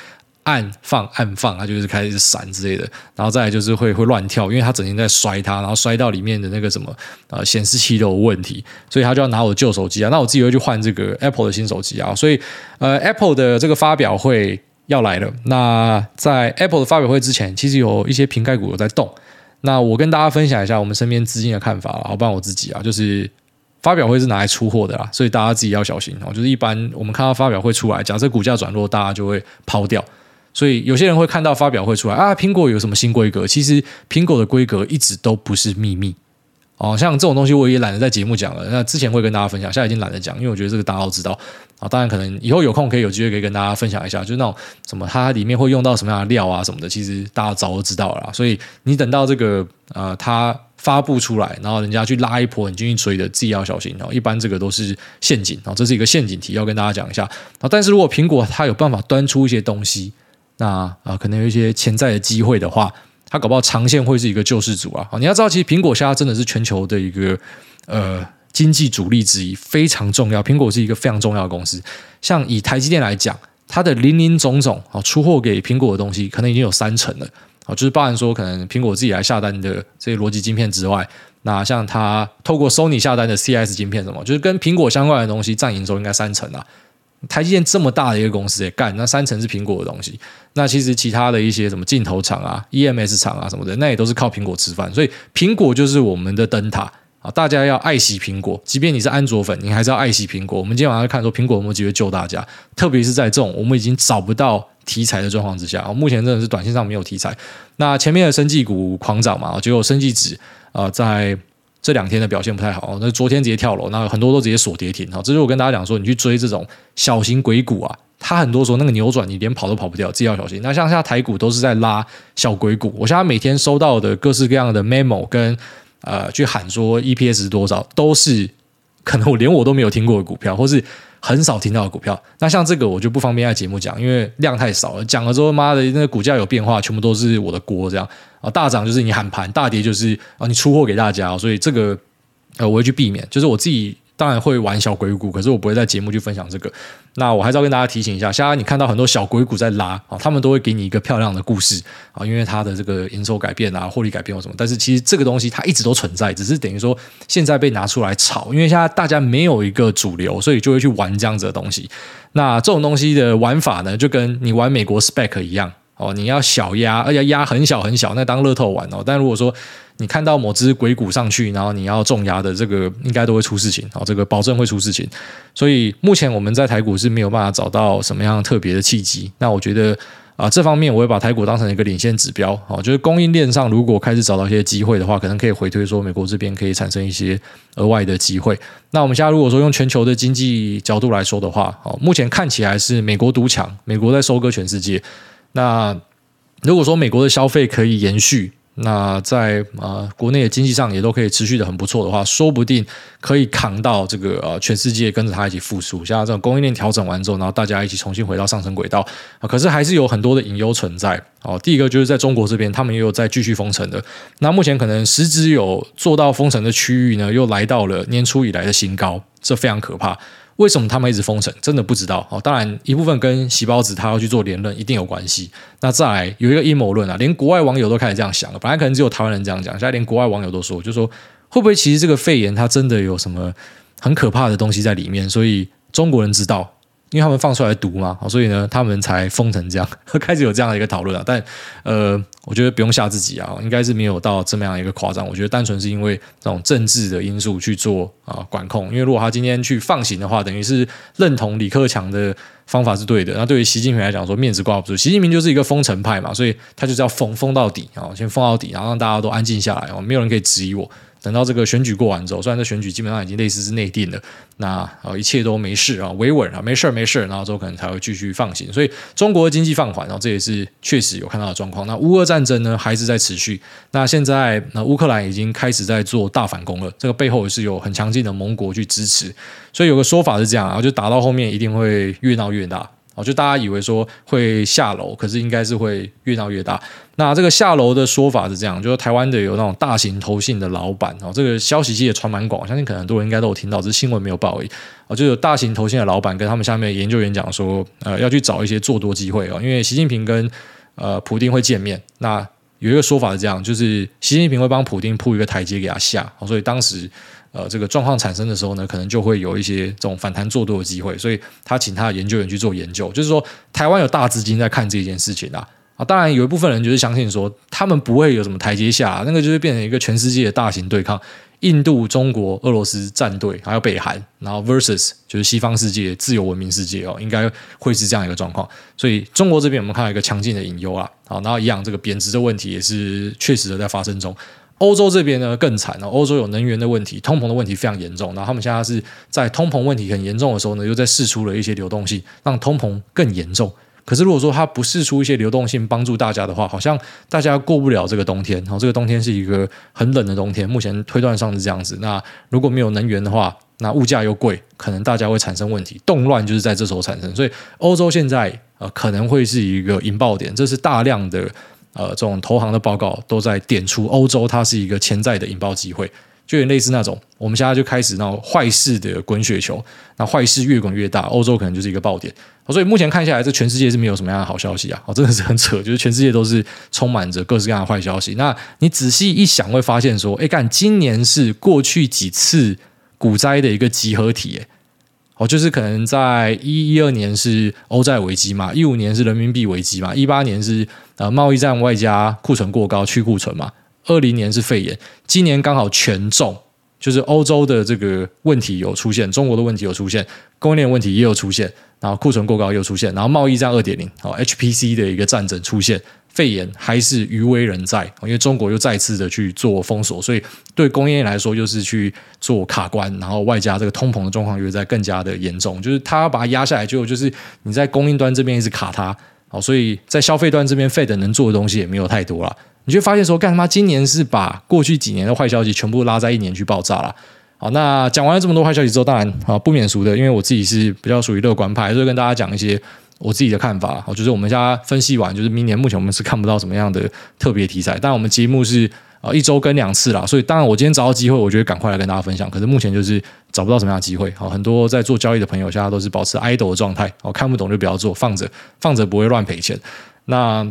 按放按放，它就是开始闪之类的，然后再来就是会会乱跳，因为它整天在摔它，然后摔到里面的那个什么呃显示器都有问题，所以他就要拿我的旧手机啊，那我自己会去换这个 [laughs] Apple 的新手机啊，所以呃 Apple 的这个发表会要来了，那在 Apple 的发表会之前，其实有一些瓶盖股有在动，那我跟大家分享一下我们身边资金的看法，好，不然我自己啊，就是发表会是拿来出货的啦，所以大家自己要小心哦，就是一般我们看到发表会出来，假设股价转弱，大家就会抛掉。所以有些人会看到发表会出来啊，苹果有什么新规格？其实苹果的规格一直都不是秘密哦。像这种东西我也懒得在节目讲了。那之前会跟大家分享，现在已经懒得讲，因为我觉得这个大家都知道啊。当然可能以后有空可以有机会可以跟大家分享一下，就是那种什么它里面会用到什么样的料啊什么的，其实大家早都知道了。所以你等到这个呃它发布出来，然后人家去拉一波，你进去追的，自己要小心哦。一般这个都是陷阱啊，这是一个陷阱题，要跟大家讲一下啊。但是如果苹果它有办法端出一些东西。那啊、可能有一些潜在的机会的话，它搞不好长线会是一个救世主啊！你要知道，其实苹果现在真的是全球的一个呃经济主力之一，非常重要。苹果是一个非常重要的公司。像以台积电来讲，它的林林总总啊，出货给苹果的东西，可能已经有三成了啊，就是包含说可能苹果自己来下单的这些逻辑晶片之外，那像它透过 Sony 下单的 CS 晶片什么，就是跟苹果相关的东西，占营收应该三成啊。台积电这么大的一个公司也干，那三成是苹果的东西，那其实其他的一些什么镜头厂啊、EMS 厂啊什么的，那也都是靠苹果吃饭，所以苹果就是我们的灯塔啊！大家要爱惜苹果，即便你是安卓粉，你还是要爱惜苹果。我们今天晚上看说苹果有没有机会救大家，特别是在这种我们已经找不到题材的状况之下，目前真的是短线上没有题材。那前面的生技股狂涨嘛，结果生技指啊在。这两天的表现不太好，那昨天直接跳楼，那很多都直接锁跌停。好，这是我跟大家讲说，你去追这种小型鬼股啊，它很多时候那个扭转，你连跑都跑不掉，自己要小心。那像现在台股都是在拉小鬼股，我现在每天收到的各式各样的 memo 跟呃去喊说 EPS 多少，都是可能我连我都没有听过的股票，或是。很少听到的股票，那像这个我就不方便在节目讲，因为量太少了。讲了之后，妈的，那个股价有变化，全部都是我的锅。这样啊，大涨就是你喊盘，大跌就是啊你出货给大家，所以这个呃我会去避免，就是我自己。当然会玩小鬼股，可是我不会在节目去分享这个。那我还是要跟大家提醒一下，现在你看到很多小鬼股在拉啊，他们都会给你一个漂亮的故事啊，因为它的这个营收改变啊、获利改变或什么。但是其实这个东西它一直都存在，只是等于说现在被拿出来炒，因为现在大家没有一个主流，所以就会去玩这样子的东西。那这种东西的玩法呢，就跟你玩美国 spec 一样哦，你要小压，而且压很小很小，那当乐透玩哦。但如果说你看到某只鬼股上去，然后你要重压的这个，应该都会出事情啊！这个保证会出事情。所以目前我们在台股是没有办法找到什么样特别的契机。那我觉得啊，这方面我会把台股当成一个领先指标啊，就是供应链上如果开始找到一些机会的话，可能可以回推说美国这边可以产生一些额外的机会。那我们现在如果说用全球的经济角度来说的话，哦目前看起来是美国独强，美国在收割全世界。那如果说美国的消费可以延续，那在呃国内的经济上也都可以持续的很不错的话，说不定可以扛到这个呃全世界跟着它一起复苏。像这种供应链调整完之后，然后大家一起重新回到上升轨道啊。可是还是有很多的隐忧存在哦。第一个就是在中国这边，他们也有在继续封城的。那目前可能实质有做到封城的区域呢，又来到了年初以来的新高，这非常可怕。为什么他们一直封城？真的不知道哦。当然，一部分跟细胞子他要去做连论一定有关系。那再来有一个阴谋论啊，连国外网友都开始这样想了。本来可能只有台湾人这样讲，现在连国外网友都说，就说会不会其实这个肺炎它真的有什么很可怕的东西在里面？所以中国人知道。因为他们放出来毒嘛，所以呢，他们才封成这样，[laughs] 开始有这样的一个讨论啊。但呃，我觉得不用吓自己啊，应该是没有到这么样一个夸张。我觉得单纯是因为这种政治的因素去做啊管控。因为如果他今天去放行的话，等于是认同李克强的方法是对的。那对于习近平来讲，说面子挂不住，习近平就是一个封城派嘛，所以他就是要封封到底啊，先封到底，然后让大家都安静下来哦，没有人可以质疑我。等到这个选举过完之后，虽然这选举基本上已经类似是内定了，那呃一切都没事啊，维稳啊，没事没事，然后之后可能才会继续放行。所以中国的经济放缓，然后这也是确实有看到的状况。那乌俄战争呢还是在持续。那现在那乌克兰已经开始在做大反攻了，这个背后也是有很强劲的盟国去支持。所以有个说法是这样啊，就打到后面一定会越闹越大。就大家以为说会下楼，可是应该是会越闹越大。那这个下楼的说法是这样，就是台湾的有那种大型投信的老板哦，这个消息其实也传蛮广，相信可能很多人应该都有听到，只是新闻没有报而已。哦，就有大型投信的老板跟他们下面研究员讲说，呃，要去找一些做多机会哦，因为习近平跟呃普丁会见面。那有一个说法是这样，就是习近平会帮普丁铺一个台阶给他下，所以当时。呃，这个状况产生的时候呢，可能就会有一些这种反弹做多的机会，所以他请他的研究员去做研究，就是说台湾有大资金在看这件事情啊啊，当然有一部分人就是相信说他们不会有什么台阶下，那个就是变成一个全世界的大型对抗，印度、中国、俄罗斯战队还有北韩，然后 versus 就是西方世界自由文明世界哦，应该会是这样一个状况，所以中国这边我们看到一个强劲的隐忧啊，好，然后一样这个贬值的问题也是确实的在发生中。欧洲这边呢更惨了，欧洲有能源的问题，通膨的问题非常严重。然后他们现在是在通膨问题很严重的时候呢，又在试出了一些流动性，让通膨更严重。可是如果说它不释出一些流动性帮助大家的话，好像大家过不了这个冬天。然后这个冬天是一个很冷的冬天，目前推断上是这样子。那如果没有能源的话，那物价又贵，可能大家会产生问题，动乱就是在这时候产生。所以欧洲现在呃可能会是一个引爆点，这是大量的。呃，这种投行的报告都在点出欧洲它是一个潜在的引爆机会，就有点类似那种我们现在就开始那种坏事的滚雪球，那坏事越滚越大，欧洲可能就是一个爆点。所以目前看下来，这全世界是没有什么样的好消息啊！哦，真的是很扯，就是全世界都是充满着各式各样的坏消息。那你仔细一想，会发现说，哎，干，今年是过去几次股灾的一个集合体，哦，就是可能在一一二年是欧债危机嘛，一五年是人民币危机嘛，一八年是。呃，贸易战外加库存过高去库存嘛，二零年是肺炎，今年刚好全中，就是欧洲的这个问题有出现，中国的问题有出现，供应链问题也有出现，然后库存过高又出现，然后贸易战二点零，哦，HPC 的一个战争出现，肺炎还是余威仍在，因为中国又再次的去做封锁，所以对供应链来说又是去做卡关，然后外加这个通膨的状况又在更加的严重，就是它要把它压下来，就就是你在供应端这边一直卡它。好，所以在消费端这边，Fed 能做的东西也没有太多了。你就发现说，干他妈今年是把过去几年的坏消息全部拉在一年去爆炸了。好，那讲完了这么多坏消息之后，当然啊不免俗的，因为我自己是比较属于乐观派，所以跟大家讲一些我自己的看法。好，就是我们现在分析完，就是明年目前我们是看不到什么样的特别题材，但我们节目是。啊，一周更两次啦，所以当然我今天找到机会，我觉得赶快来跟大家分享。可是目前就是找不到什么样的机会。好，很多在做交易的朋友现在都是保持 idle 的状态，我看不懂就不要做，放着放着不会乱赔钱。那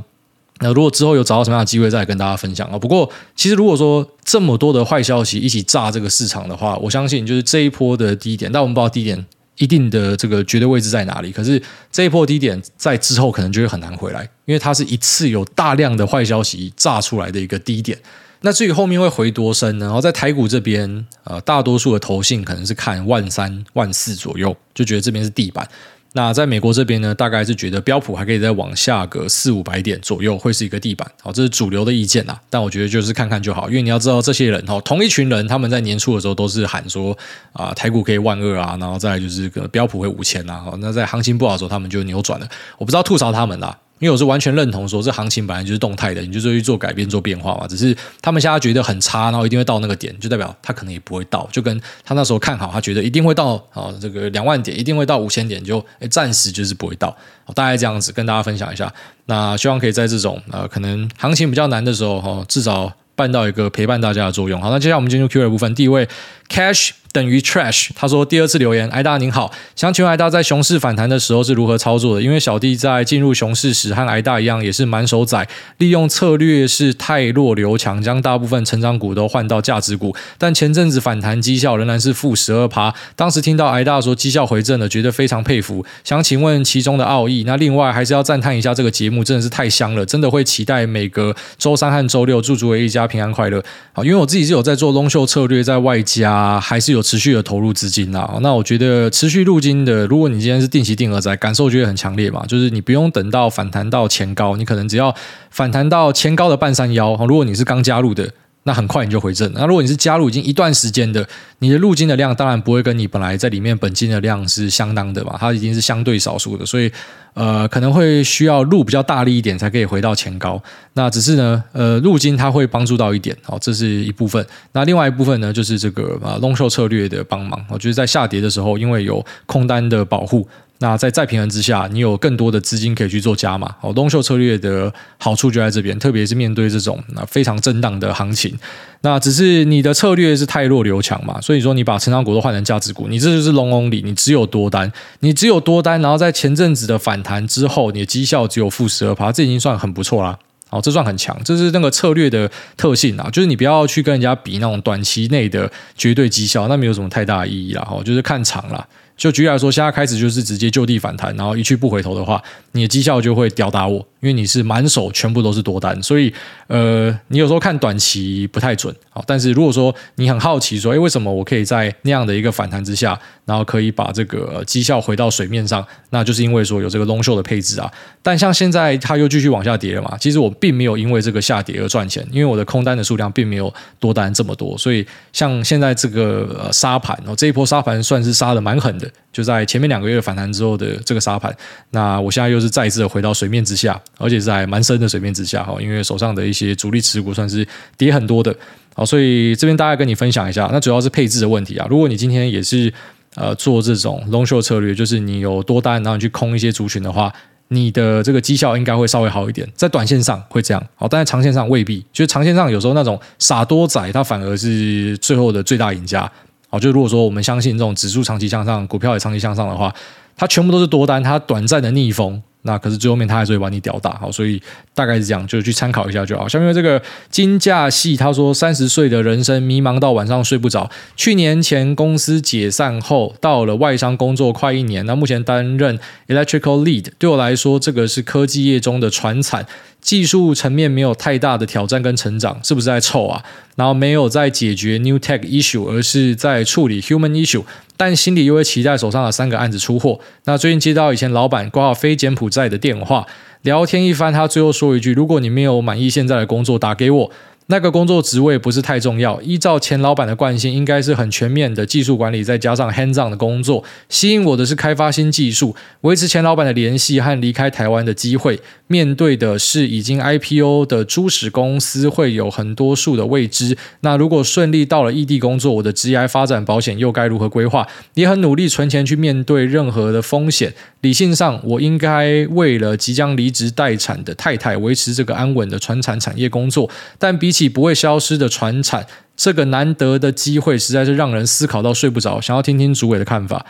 那如果之后有找到什么样的机会，再跟大家分享啊。不过其实如果说这么多的坏消息一起炸这个市场的话，我相信就是这一波的低点，但我们不知道低点一定的这个绝对位置在哪里。可是这一波低点在之后可能就会很难回来，因为它是一次有大量的坏消息炸出来的一个低点。那至于后面会回多深呢？然后在台股这边，呃，大多数的投信可能是看万三、万四左右，就觉得这边是地板。那在美国这边呢，大概是觉得标普还可以再往下个四五百点左右，会是一个地板。好，这是主流的意见啦。但我觉得就是看看就好，因为你要知道，这些人哈，同一群人，他们在年初的时候都是喊说啊，台股可以万二啊，然后再来就是个标普会五千啊。那在行情不好的时候，他们就扭转了。我不知道吐槽他们啦。因为我是完全认同说，这行情本来就是动态的，你就去做改变、做变化嘛。只是他们现在觉得很差，然后一定会到那个点，就代表他可能也不会到。就跟他那时候看好，他觉得一定会到啊，这个两万点，一定会到五千点，就诶暂时就是不会到。大概这样子跟大家分享一下。那希望可以在这种呃可能行情比较难的时候，哈，至少办到一个陪伴大家的作用。好，那接下来我们进入 Q&A 部分，第一位 Cash。等于 trash。他说第二次留言，艾大您好，想请问艾大在熊市反弹的时候是如何操作的？因为小弟在进入熊市时和艾大一样，也是满手仔，利用策略是汰弱留强，将大部分成长股都换到价值股。但前阵子反弹绩效仍然是负十二趴。当时听到艾大说绩效回正了，觉得非常佩服。想请问其中的奥义？那另外还是要赞叹一下这个节目真的是太香了，真的会期待每个周三和周六，祝诸位一家平安快乐。好，因为我自己是有在做 long 秀策略，在外加还是有。持续的投入资金啊，那我觉得持续入金的，如果你今天是定期定额在，感受就会很强烈嘛。就是你不用等到反弹到前高，你可能只要反弹到前高的半山腰。如果你是刚加入的。那很快你就回正。那如果你是加入已经一段时间的，你的入金的量当然不会跟你本来在里面本金的量是相当的嘛，它已经是相对少数的，所以呃可能会需要入比较大力一点才可以回到前高。那只是呢，呃入金它会帮助到一点，好，这是一部分。那另外一部分呢，就是这个啊 long short 策略的帮忙，我觉得在下跌的时候，因为有空单的保护。那在再平衡之下，你有更多的资金可以去做加码。哦，long short 策略的好处就在这边，特别是面对这种那非常震荡的行情。那只是你的策略是太弱留强嘛，所以说你把成长股都换成价值股，你这就是龙龙里你只有多单，你只有多单，然后在前阵子的反弹之后，你的绩效只有负十二趴，这已经算很不错啦。哦，这算很强，这是那个策略的特性啊，就是你不要去跟人家比那种短期内的绝对绩效，那没有什么太大的意义啦。哦，就是看长啦。就举例来说，现在开始就是直接就地反弹，然后一去不回头的话，你的绩效就会吊打我，因为你是满手全部都是多单，所以呃，你有时候看短期不太准。好，但是如果说你很好奇说，诶，为什么我可以在那样的一个反弹之下，然后可以把这个绩效回到水面上，那就是因为说有这个 long short 的配置啊。但像现在它又继续往下跌了嘛，其实我并没有因为这个下跌而赚钱，因为我的空单的数量并没有多单这么多，所以像现在这个呃杀盘哦，这一波杀盘算是杀的蛮狠的。就在前面两个月反弹之后的这个沙盘，那我现在又是再一次的回到水面之下，而且在蛮深的水面之下哈，因为手上的一些主力持股算是跌很多的，好，所以这边大概跟你分享一下，那主要是配置的问题啊。如果你今天也是呃做这种 long short 策略，就是你有多单，然后你去空一些族群的话，你的这个绩效应该会稍微好一点，在短线上会这样，好，但在长线上未必，就是长线上有时候那种傻多仔，他反而是最后的最大赢家。好，就如果说我们相信这种指数长期向上，股票也长期向上的话，它全部都是多单，它短暂的逆风。那可是最后面他还是会把你屌打，好，所以大概是这样，就去参考一下就好。下面这个金价系他说，三十岁的人生迷茫到晚上睡不着。去年前公司解散后，到了外商工作快一年，那目前担任 electrical lead，对我来说，这个是科技业中的传产，技术层面没有太大的挑战跟成长，是不是在臭啊？然后没有在解决 new tech issue，而是在处理 human issue。但心里又会期待手上的三个案子出货。那最近接到以前老板挂号非柬埔在的电话，聊天一番，他最后说一句：“如果你没有满意现在的工作，打给我。”那个工作职位不是太重要，依照前老板的惯性，应该是很全面的技术管理，再加上 hands-on 的工作。吸引我的是开发新技术，维持前老板的联系和离开台湾的机会。面对的是已经 IPO 的初始公司，会有很多数的未知。那如果顺利到了异地工作，我的职业发展保险又该如何规划？也很努力存钱去面对任何的风险。理性上，我应该为了即将离职待产的太太，维持这个安稳的传产产业工作。但比起不会消失的传产，这个难得的机会，实在是让人思考到睡不着。想要听听主委的看法。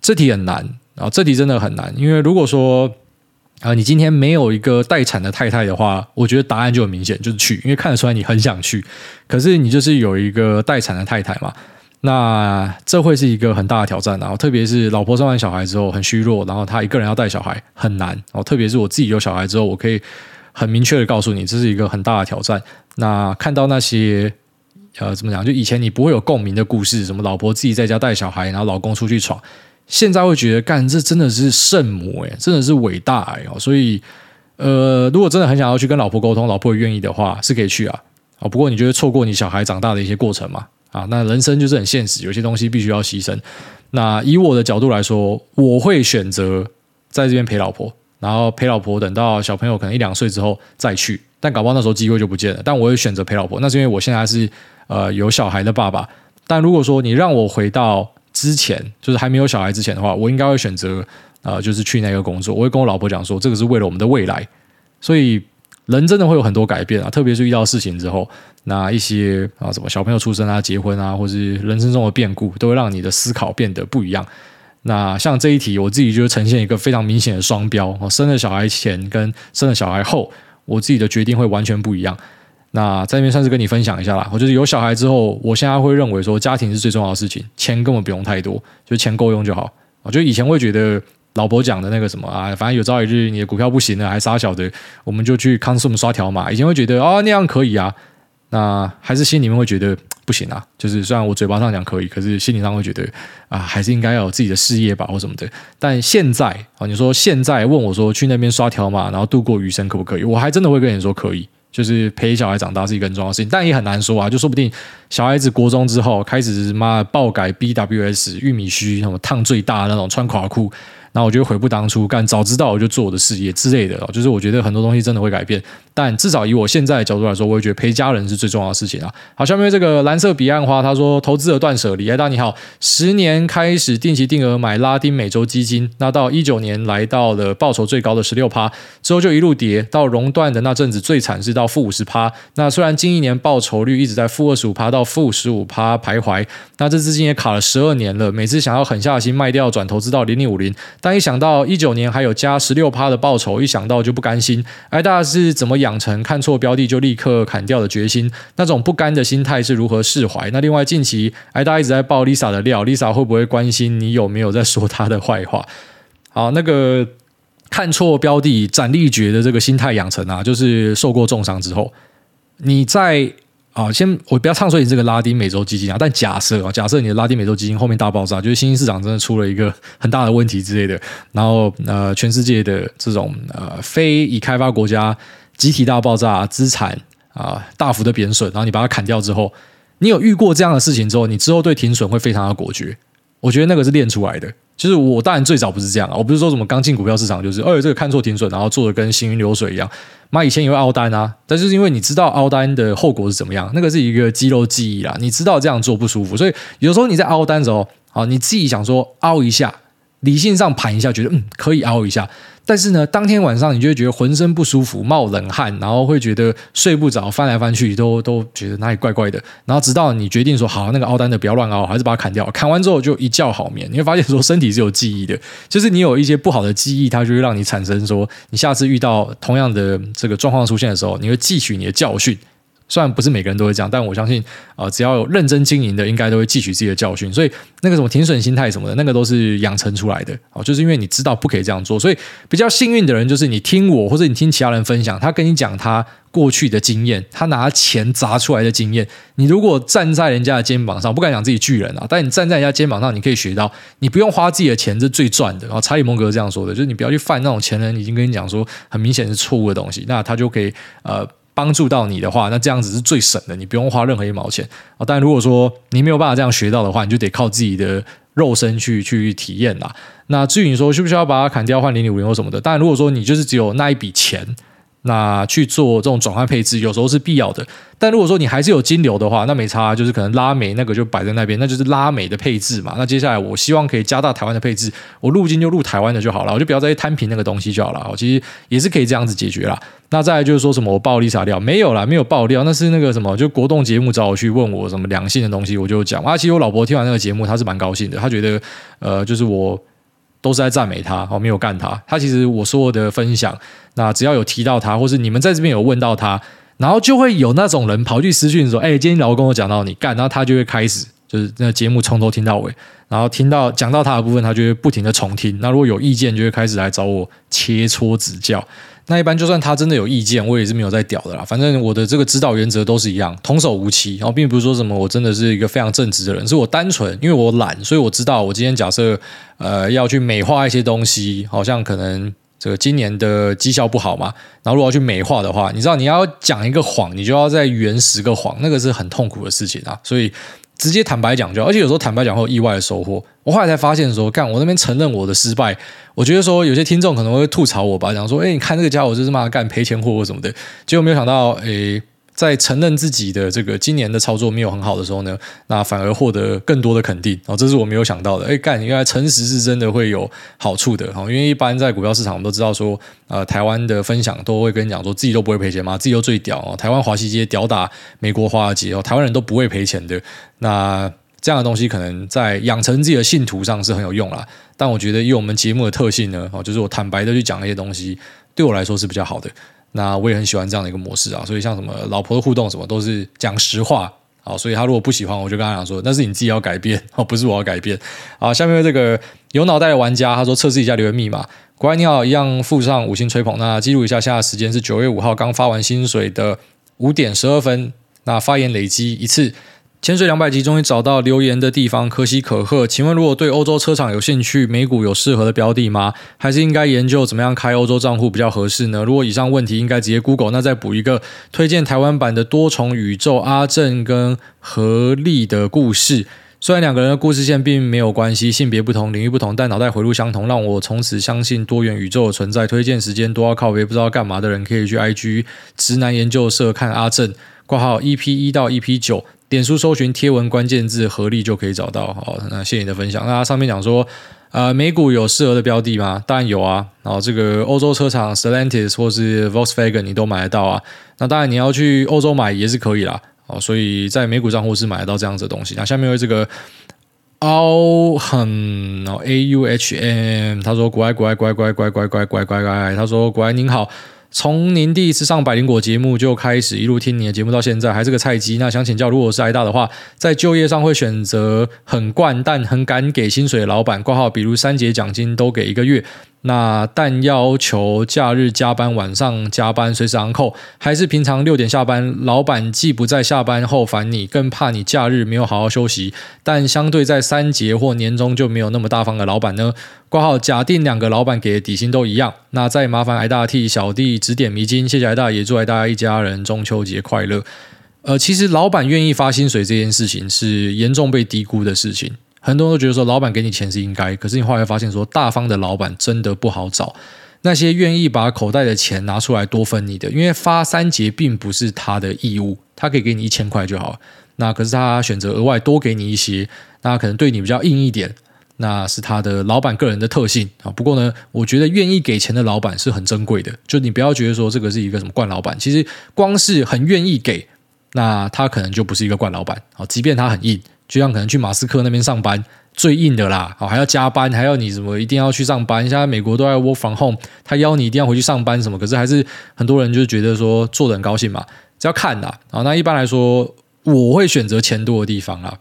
这题很难啊，这题真的很难，因为如果说。啊，你今天没有一个待产的太太的话，我觉得答案就很明显，就是去，因为看得出来你很想去。可是你就是有一个待产的太太嘛，那这会是一个很大的挑战。然后特别是老婆生完小孩之后很虚弱，然后她一个人要带小孩很难。然后特别是我自己有小孩之后，我可以很明确的告诉你，这是一个很大的挑战。那看到那些呃怎么讲，就以前你不会有共鸣的故事，什么老婆自己在家带小孩，然后老公出去闯。现在会觉得，干这真的是圣母诶，真的是伟大哎哦，所以呃，如果真的很想要去跟老婆沟通，老婆愿意的话，是可以去啊。哦，不过你就会错过你小孩长大的一些过程嘛啊，那人生就是很现实，有些东西必须要牺牲。那以我的角度来说，我会选择在这边陪老婆。然后陪老婆等到小朋友可能一两岁之后再去，但搞不好那时候机会就不见了。但我会选择陪老婆，那是因为我现在是呃有小孩的爸爸。但如果说你让我回到之前，就是还没有小孩之前的话，我应该会选择呃就是去那个工作。我会跟我老婆讲说，这个是为了我们的未来。所以人真的会有很多改变啊，特别是遇到事情之后，那一些啊什么小朋友出生啊、结婚啊，或是人生中的变故，都会让你的思考变得不一样。那像这一题，我自己就呈现一个非常明显的双标。我生了小孩前跟生了小孩后，我自己的决定会完全不一样。那在这边算是跟你分享一下啦。我就是有小孩之后，我现在会认为说家庭是最重要的事情，钱根本不用太多，就钱够用就好。我就以前会觉得老婆讲的那个什么啊，反正有朝一日你的股票不行了，还杀小的，我们就去 Consum 刷条码。以前会觉得啊那样可以啊，那还是心里面会觉得。不行啊，就是虽然我嘴巴上讲可以，可是心理上会觉得啊，还是应该要有自己的事业吧，或什么的。但现在啊，你说现在问我说去那边刷条码，然后度过余生可不可以？我还真的会跟你说可以，就是陪小孩长大是一个很重要的事情，但也很难说啊，就说不定小孩子国中之后开始妈爆改 BWS 玉米须什么烫最大那种穿垮裤。那我觉得悔不当初，干早知道我就做我的事业之类的，就是我觉得很多东西真的会改变，但至少以我现在的角度来说，我会觉得陪家人是最重要的事情啊。好，下面这个蓝色彼岸花他说投资的断舍离，哎，大你好，十年开始定期定额买拉丁美洲基金，那到一九年来到了报酬最高的十六趴，之后就一路跌到熔断的那阵子最惨是到负五十趴。那虽然近一年报酬率一直在负二十五趴到负十五趴徘徊，那这资金也卡了十二年了，每次想要狠下心卖掉转投资到零零五零。但一想到一九年还有加十六趴的报酬，一想到就不甘心。哎，大是怎么养成看错标的就立刻砍掉的决心？那种不甘的心态是如何释怀？那另外近期哎，大一直在爆 Lisa 的料，Lisa 会不会关心你有没有在说她的坏话？好，那个看错标的斩立决的这个心态养成啊，就是受过重伤之后，你在。啊，先我不要唱衰你这个拉丁美洲基金啊，但假设啊，假设你的拉丁美洲基金后面大爆炸，就是新兴市场真的出了一个很大的问题之类的，然后呃，全世界的这种呃非已开发国家集体大爆炸，资产啊、大幅的贬损，然后你把它砍掉之后，你有遇过这样的事情之后，你之后对停损会非常的果决，我觉得那个是练出来的。就是我当然最早不是这样啊，我不是说什么刚进股票市场就是，哎，这个看错停损，然后做的跟行云流水一样。那以前也会凹单啊，但就是因为你知道凹单的后果是怎么样，那个是一个肌肉记忆啦。你知道这样做不舒服，所以有时候你在凹单的时候，啊，你自己想说凹一下，理性上盘一下，觉得嗯可以凹一下。但是呢，当天晚上你就会觉得浑身不舒服，冒冷汗，然后会觉得睡不着，翻来翻去都都觉得哪里怪怪的。然后直到你决定说好，那个凹单的不要乱凹，还是把它砍掉。砍完之后就一觉好眠。你会发现说身体是有记忆的，就是你有一些不好的记忆，它就会让你产生说，你下次遇到同样的这个状况出现的时候，你会汲取你的教训。虽然不是每个人都会这样，但我相信啊、只要有认真经营的，应该都会汲取自己的教训。所以那个什么停损心态什么的，那个都是养成出来的哦。就是因为你知道不可以这样做，所以比较幸运的人就是你听我或者你听其他人分享，他跟你讲他过去的经验，他拿钱砸出来的经验。你如果站在人家的肩膀上，不敢讲自己巨人啊，但你站在人家肩膀上，你可以学到，你不用花自己的钱，这是最赚的。然后查理蒙格这样说的，就是你不要去犯那种前人已经跟你讲说很明显是错误的东西，那他就可以呃。帮助到你的话，那这样子是最省的，你不用花任何一毛钱啊。但如果说你没有办法这样学到的话，你就得靠自己的肉身去去体验啦。那至于你说需不需要把它砍掉换零零五零或什么的，但如果说你就是只有那一笔钱。那去做这种转换配置，有时候是必要的。但如果说你还是有金流的话，那没差，就是可能拉美那个就摆在那边，那就是拉美的配置嘛。那接下来我希望可以加大台湾的配置，我入金就入台湾的就好了，我就不要再摊平那个东西就好了。其实也是可以这样子解决啦。那再来就是说什么我爆 Lisa 料没有啦，没有爆料，那是那个什么，就国栋节目找我去问我什么良性的东西，我就讲啊。其实我老婆听完那个节目，她是蛮高兴的，她觉得呃，就是我。都是在赞美他，我没有干他。他其实我所有的分享，那只要有提到他，或是你们在这边有问到他，然后就会有那种人跑去私讯说：“哎，今天老公跟我讲到你干。”然后他就会开始就是那节目从头听到尾，然后听到讲到他的部分，他就会不停的重听。那如果有意见，就会开始来找我切磋指教。那一般就算他真的有意见，我也是没有在屌的啦。反正我的这个指导原则都是一样，童叟无欺。然后并不是说什么我真的是一个非常正直的人，是我单纯因为我懒，所以我知道我今天假设呃要去美化一些东西，好像可能这个今年的绩效不好嘛。然后如果要去美化的话，你知道你要讲一个谎，你就要再圆十个谎，那个是很痛苦的事情啊。所以。直接坦白讲就好，而且有时候坦白讲会有意外的收获。我后来才发现说，干我那边承认我的失败，我觉得说有些听众可能会吐槽我吧，讲说，哎，你看这个家伙就是嘛干赔钱货或什么的，结果没有想到，哎。在承认自己的这个今年的操作没有很好的时候呢，那反而获得更多的肯定哦，这是我没有想到的。哎，干，原来诚实是真的会有好处的哈，因为一般在股票市场，我们都知道说，呃，台湾的分享都会跟你讲说自己都不会赔钱嘛，自己都最屌哦，台湾华西街屌打美国华尔街哦，台湾人都不会赔钱的。那这样的东西可能在养成自己的信徒上是很有用啦，但我觉得以我们节目的特性呢，哦，就是我坦白的去讲那些东西，对我来说是比较好的。那我也很喜欢这样的一个模式啊，所以像什么老婆的互动什么都是讲实话啊，所以他如果不喜欢，我就跟他讲说，那是你自己要改变哦，不是我要改变。啊，下面这个有脑袋的玩家他说测试一下留言密码，国外你好，一样附上五星吹捧。那记录一下，现在时间是九月五号刚发完薪水的五点十二分，那发言累积一次。潜水两百集，终于找到留言的地方，可喜可贺。请问，如果对欧洲车厂有兴趣，美股有适合的标的吗？还是应该研究怎么样开欧洲账户比较合适呢？如果以上问题应该直接 Google，那再补一个推荐台湾版的多重宇宙阿正跟何丽的故事。虽然两个人的故事线并没有关系，性别不同，领域不同，但脑袋回路相同，让我从此相信多元宇宙的存在。推荐时间多要靠北不知道干嘛的人，可以去 IG 直男研究社看阿正括号 EP 一到 EP 九。点书搜寻贴文关键字合力就可以找到。好，那谢谢你的分享。那上面讲说，呃，美股有适合的标的吗？当然有啊。然后这个欧洲车厂 Stellantis 或是 Volkswagen 你都买得到啊。那当然你要去欧洲买也是可以啦。哦，所以在美股账户是买得到这样子的东西。那下面有这个 Auhm 哦 A U H M，他说国外国外国外国外国外国外国外国外国外，他说国外您好。从您第一次上百灵果节目就开始一路听你的节目到现在，还是个菜鸡。那想请教，如果是挨大的话，在就业上会选择很惯但很敢给薪水的老板挂号，比如三节奖金都给一个月。那但要求假日加班，晚上加班，随时昂扣，还是平常六点下班，老板既不在下班后烦你，更怕你假日没有好好休息。但相对在三节或年终就没有那么大方的老板呢？挂号假定两个老板给的底薪都一样，那再麻烦挨大替小弟指点迷津，谢谢挨大，也祝挨大一家人中秋节快乐。呃，其实老板愿意发薪水这件事情是严重被低估的事情。很多人都觉得说，老板给你钱是应该，可是你后来发现说，大方的老板真的不好找。那些愿意把口袋的钱拿出来多分你的，因为发三节并不是他的义务，他可以给你一千块就好。那可是他选择额外多给你一些，那可能对你比较硬一点，那是他的老板个人的特性啊。不过呢，我觉得愿意给钱的老板是很珍贵的，就你不要觉得说这个是一个什么惯老板，其实光是很愿意给，那他可能就不是一个惯老板啊，即便他很硬。就像可能去马斯克那边上班最硬的啦，好还要加班，还要你什么一定要去上班。现在美国都在 work from home，他邀你一定要回去上班什么，可是还是很多人就觉得说做的很高兴嘛，只要看啦。啊。那一般来说，我会选择钱多的地方啦，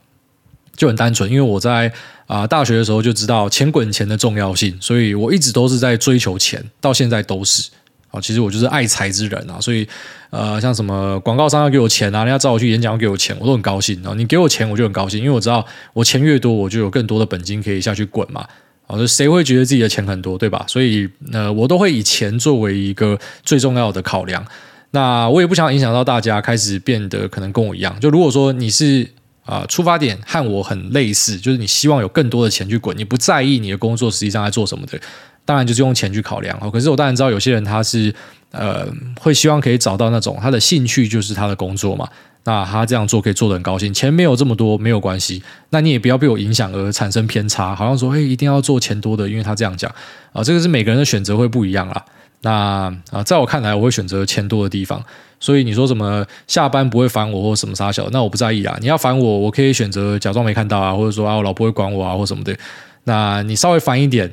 就很单纯，因为我在啊、大学的时候就知道钱滚钱的重要性，所以我一直都是在追求钱，到现在都是。啊，其实我就是爱财之人啊，所以，呃，像什么广告商要给我钱啊，人家找我去演讲要给我钱，我都很高兴啊。你给我钱，我就很高兴，因为我知道我钱越多，我就有更多的本金可以下去滚嘛。啊，就谁会觉得自己的钱很多，对吧？所以，呃，我都会以钱作为一个最重要的考量。那我也不想影响到大家，开始变得可能跟我一样。就如果说你是啊，出发点和我很类似，就是你希望有更多的钱去滚，你不在意你的工作实际上在做什么的。当然就是用钱去考量哦。可是我当然知道有些人他是呃会希望可以找到那种他的兴趣就是他的工作嘛。那他这样做可以做得很高兴。钱没有这么多没有关系，那你也不要被我影响而产生偏差，好像说嘿一定要做钱多的，因为他这样讲啊。这个是每个人的选择会不一样啦。那啊，在我看来，我会选择钱多的地方。所以你说什么下班不会烦我或什么啥小，那我不在意啊。你要烦我，我可以选择假装没看到啊，或者说啊我老婆会管我啊或什么的。那你稍微烦一点。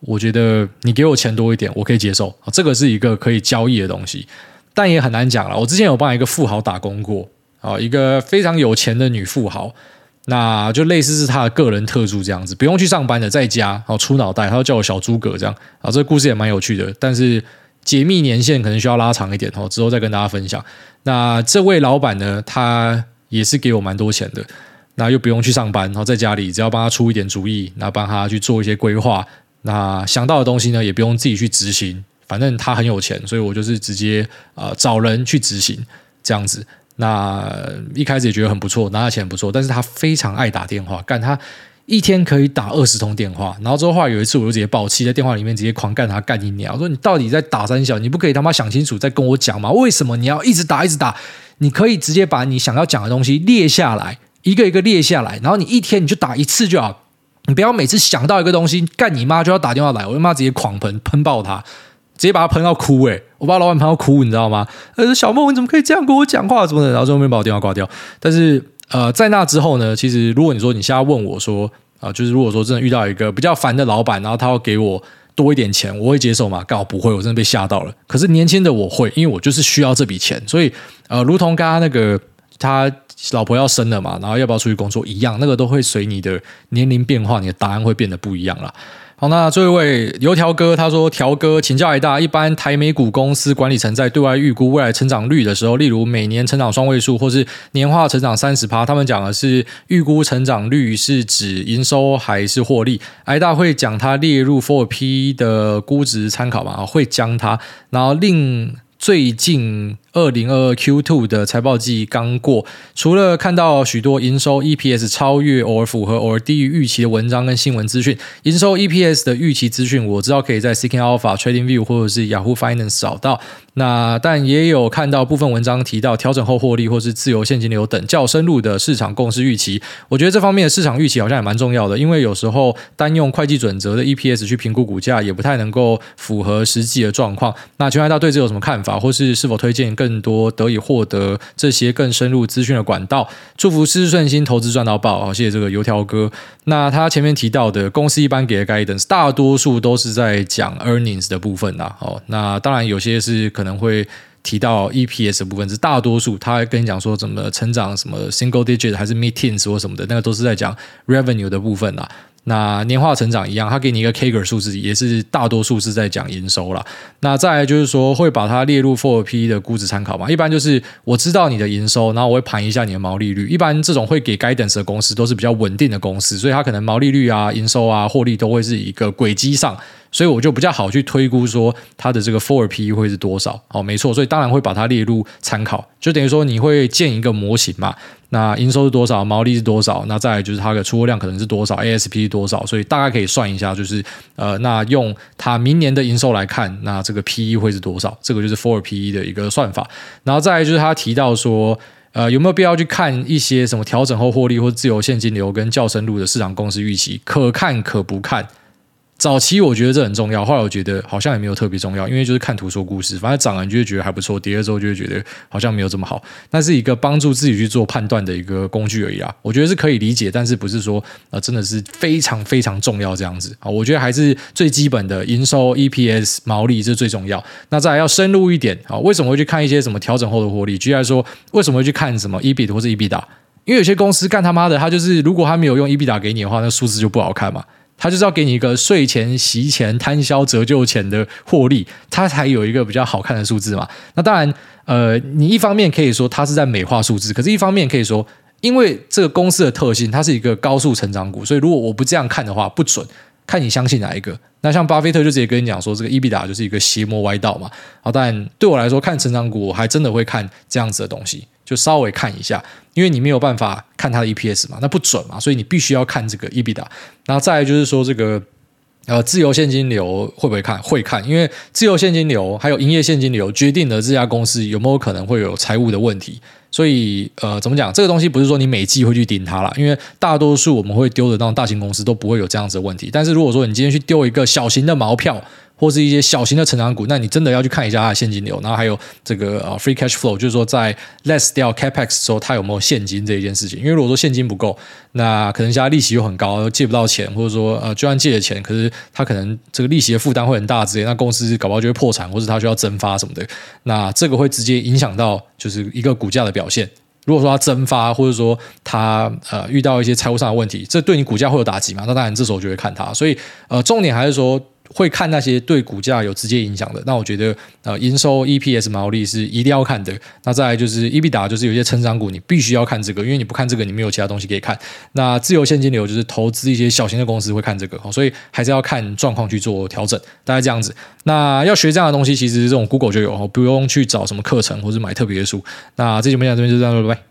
我觉得你给我钱多一点，我可以接受。这个是一个可以交易的东西，但也很难讲了。我之前有帮一个富豪打工过，啊，一个非常有钱的女富豪，那就类似是她的个人特助这样子，不用去上班的，在家然后出脑袋，她叫我小诸葛这样。啊，这个故事也蛮有趣的，但是解密年限可能需要拉长一点哦，之后再跟大家分享。那这位老板呢，他也是给我蛮多钱的，那又不用去上班，然后在家里只要帮他出一点主意，那帮他去做一些规划。那想到的东西呢，也不用自己去执行，反正他很有钱，所以我就是直接呃找人去执行这样子。那一开始也觉得很不错，拿的钱不错，但是他非常爱打电话，干他一天可以打二十通电话，然后之后后来有一次我就直接爆气，在电话里面直接狂干他干你鸟，我说你到底在打三小，你不可以他妈想清楚再跟我讲吗？为什么你要一直打一直打？你可以直接把你想要讲的东西列下来，一个一个列下来，然后你一天你就打一次就好，你不要每次想到一个东西干你妈就要打电话来，我他妈直接狂喷喷爆他。直接把他喷到哭诶、我把老板喷到哭，你知道吗？他说小梦，你怎么可以这样跟我讲话？什么的，然后最后面把我电话挂掉。但是呃，在那之后呢，其实如果你说你现在问我说啊、就是如果说真的遇到一个比较烦的老板，然后他要给我多一点钱，我会接受吗？刚好不会，我真的被吓到了。可是年轻的我会，因为我就是需要这笔钱，所以呃，如同刚刚那个他老婆要生了嘛，然后要不要出去工作一样，那个都会随你的年龄变化，你的答案会变得不一样了。好，那最后一位油条哥他说：“条哥，请教一大，一般台美股公司管理层在对外预估未来成长率的时候，例如每年成长双位数，或是年化成长三十趴，他们讲的是预估成长率是指营收还是获利？挨大会将它列入 four p 的估值参考吗？会将它，然后另。”最近二零二二 Q two 的财报季刚过，除了看到许多营收 EPS 超越偶尔符合偶尔低于预期的文章跟新闻资讯，营收 EPS 的预期资讯我知道可以在 Seeking Alpha、TradingView 或者是 Yahoo Finance 找到。那但也有看到部分文章提到调整后获利或是自由现金流等较深入的市场共识预期。我觉得这方面的市场预期好像也蛮重要的，因为有时候单用会计准则的 EPS 去评估股价也不太能够符合实际的状况。那全海大对这有什么看法？或是是否推荐更多得以获得这些更深入资讯的管道？祝福事事顺心，投资赚到爆！好，谢谢这个油条哥。那他前面提到的公司一般给的 guidance，大多数都是在讲 earnings 的部分呐。哦，那当然有些是可能能会提到 EPS 的部分，是大多数他跟你讲说怎么成长，什么 single digit 还是 mid teens 或什么的，那个都是在讲 revenue 的部分啦。那年化成长一样，他给你一个 CAGR 数字，也是大多数是在讲营收啦。那再来就是说，会把它列入 for P 的估值参考嘛？一般就是我知道你的营收，然后我会盘一下你的毛利率。一般这种会给 guidance 的公司都是比较稳定的公司，所以它可能毛利率啊、营收啊、获利都会是一个轨迹上。所以我就比较好去推估说它的这个 forward PE 会是多少，好，没错，所以当然会把它列入参考，就等于说你会建一个模型嘛，那营收是多少，毛利是多少，那再来就是它的出货量可能是多少，ASP 是多少，所以大概可以算一下，就是呃，那用它明年的营收来看，那这个 PE 会是多少，这个就是 forward PE 的一个算法，然后再来就是他提到说，呃，有没有必要去看一些什么调整后获利或自由现金流跟较深入的市场公司预期，可看可不看。早期我觉得这很重要，后来我觉得好像也没有特别重要，因为就是看图说故事，反正涨了你就会觉得还不错，跌了之后就会觉得好像没有这么好。那是一个帮助自己去做判断的一个工具而已啊，我觉得是可以理解，但是不是说呃真的是非常非常重要这样子啊？我觉得还是最基本的营收、EPS、毛利这最重要。那再来要深入一点啊，为什么会去看一些什么调整后的获利？举例来说，为什么会去看什么 EBIT 或是 EBITDA？因为有些公司干他妈的，他就是如果他没有用 EBITDA 给你的话，那数字就不好看嘛。他就是要给你一个税前、息前、摊销、折旧前的获利，它才有一个比较好看的数字嘛。那当然，呃，你一方面可以说它是在美化数字，可是一方面可以说，因为这个公司的特性，它是一个高速成长股，所以如果我不这样看的话，不准。看你相信哪一个。那像巴菲特就直接跟你讲说，这个 EBITDA 就是一个邪魔歪道嘛。好，但对我来说，看成长股我还真的会看这样子的东西，就稍微看一下，因为你没有办法看它的 EPS 嘛，那不准嘛，所以你必须要看这个 EBITDA。然后再来就是说这个。呃，自由现金流会不会看？会看，因为自由现金流还有营业现金流决定了这家公司有没有可能会有财务的问题。所以，呃，怎么讲？这个东西不是说你每季会去盯它啦，因为大多数我们会丢的那种大型公司都不会有这样子的问题。但是如果说你今天去丢一个小型的毛票，或是一些小型的成长股，那你真的要去看一下它的现金流，然后还有这个呃 free cash flow，就是说在 less 掉 capex 的时候，它有没有现金这一件事情。因为如果说现金不够，那可能现在利息又很高，借不到钱，或者说呃就算借了钱，可是它可能这个利息的负担会很大之类，那公司搞不好就会破产，或者它需要增发什么的，那这个会直接影响到就是一个股价的表现。如果说它增发，或者说它呃遇到一些财务上的问题，这对你股价会有打击吗？那当然这时候就会看它。所以呃重点还是说。会看那些对股价有直接影响的，那我觉得呃营收 EPS 毛利是一定要看的。那再来就是 EBITDA，就是有些成长股你必须要看这个，因为你不看这个，你没有其他东西可以看。那自由现金流就是投资一些小型的公司会看这个，所以还是要看状况去做调整，大概这样子。那要学这样的东西，其实这种 Google 就有，不用去找什么课程或者买特别的书。那这节目讲这边就这样，拜拜。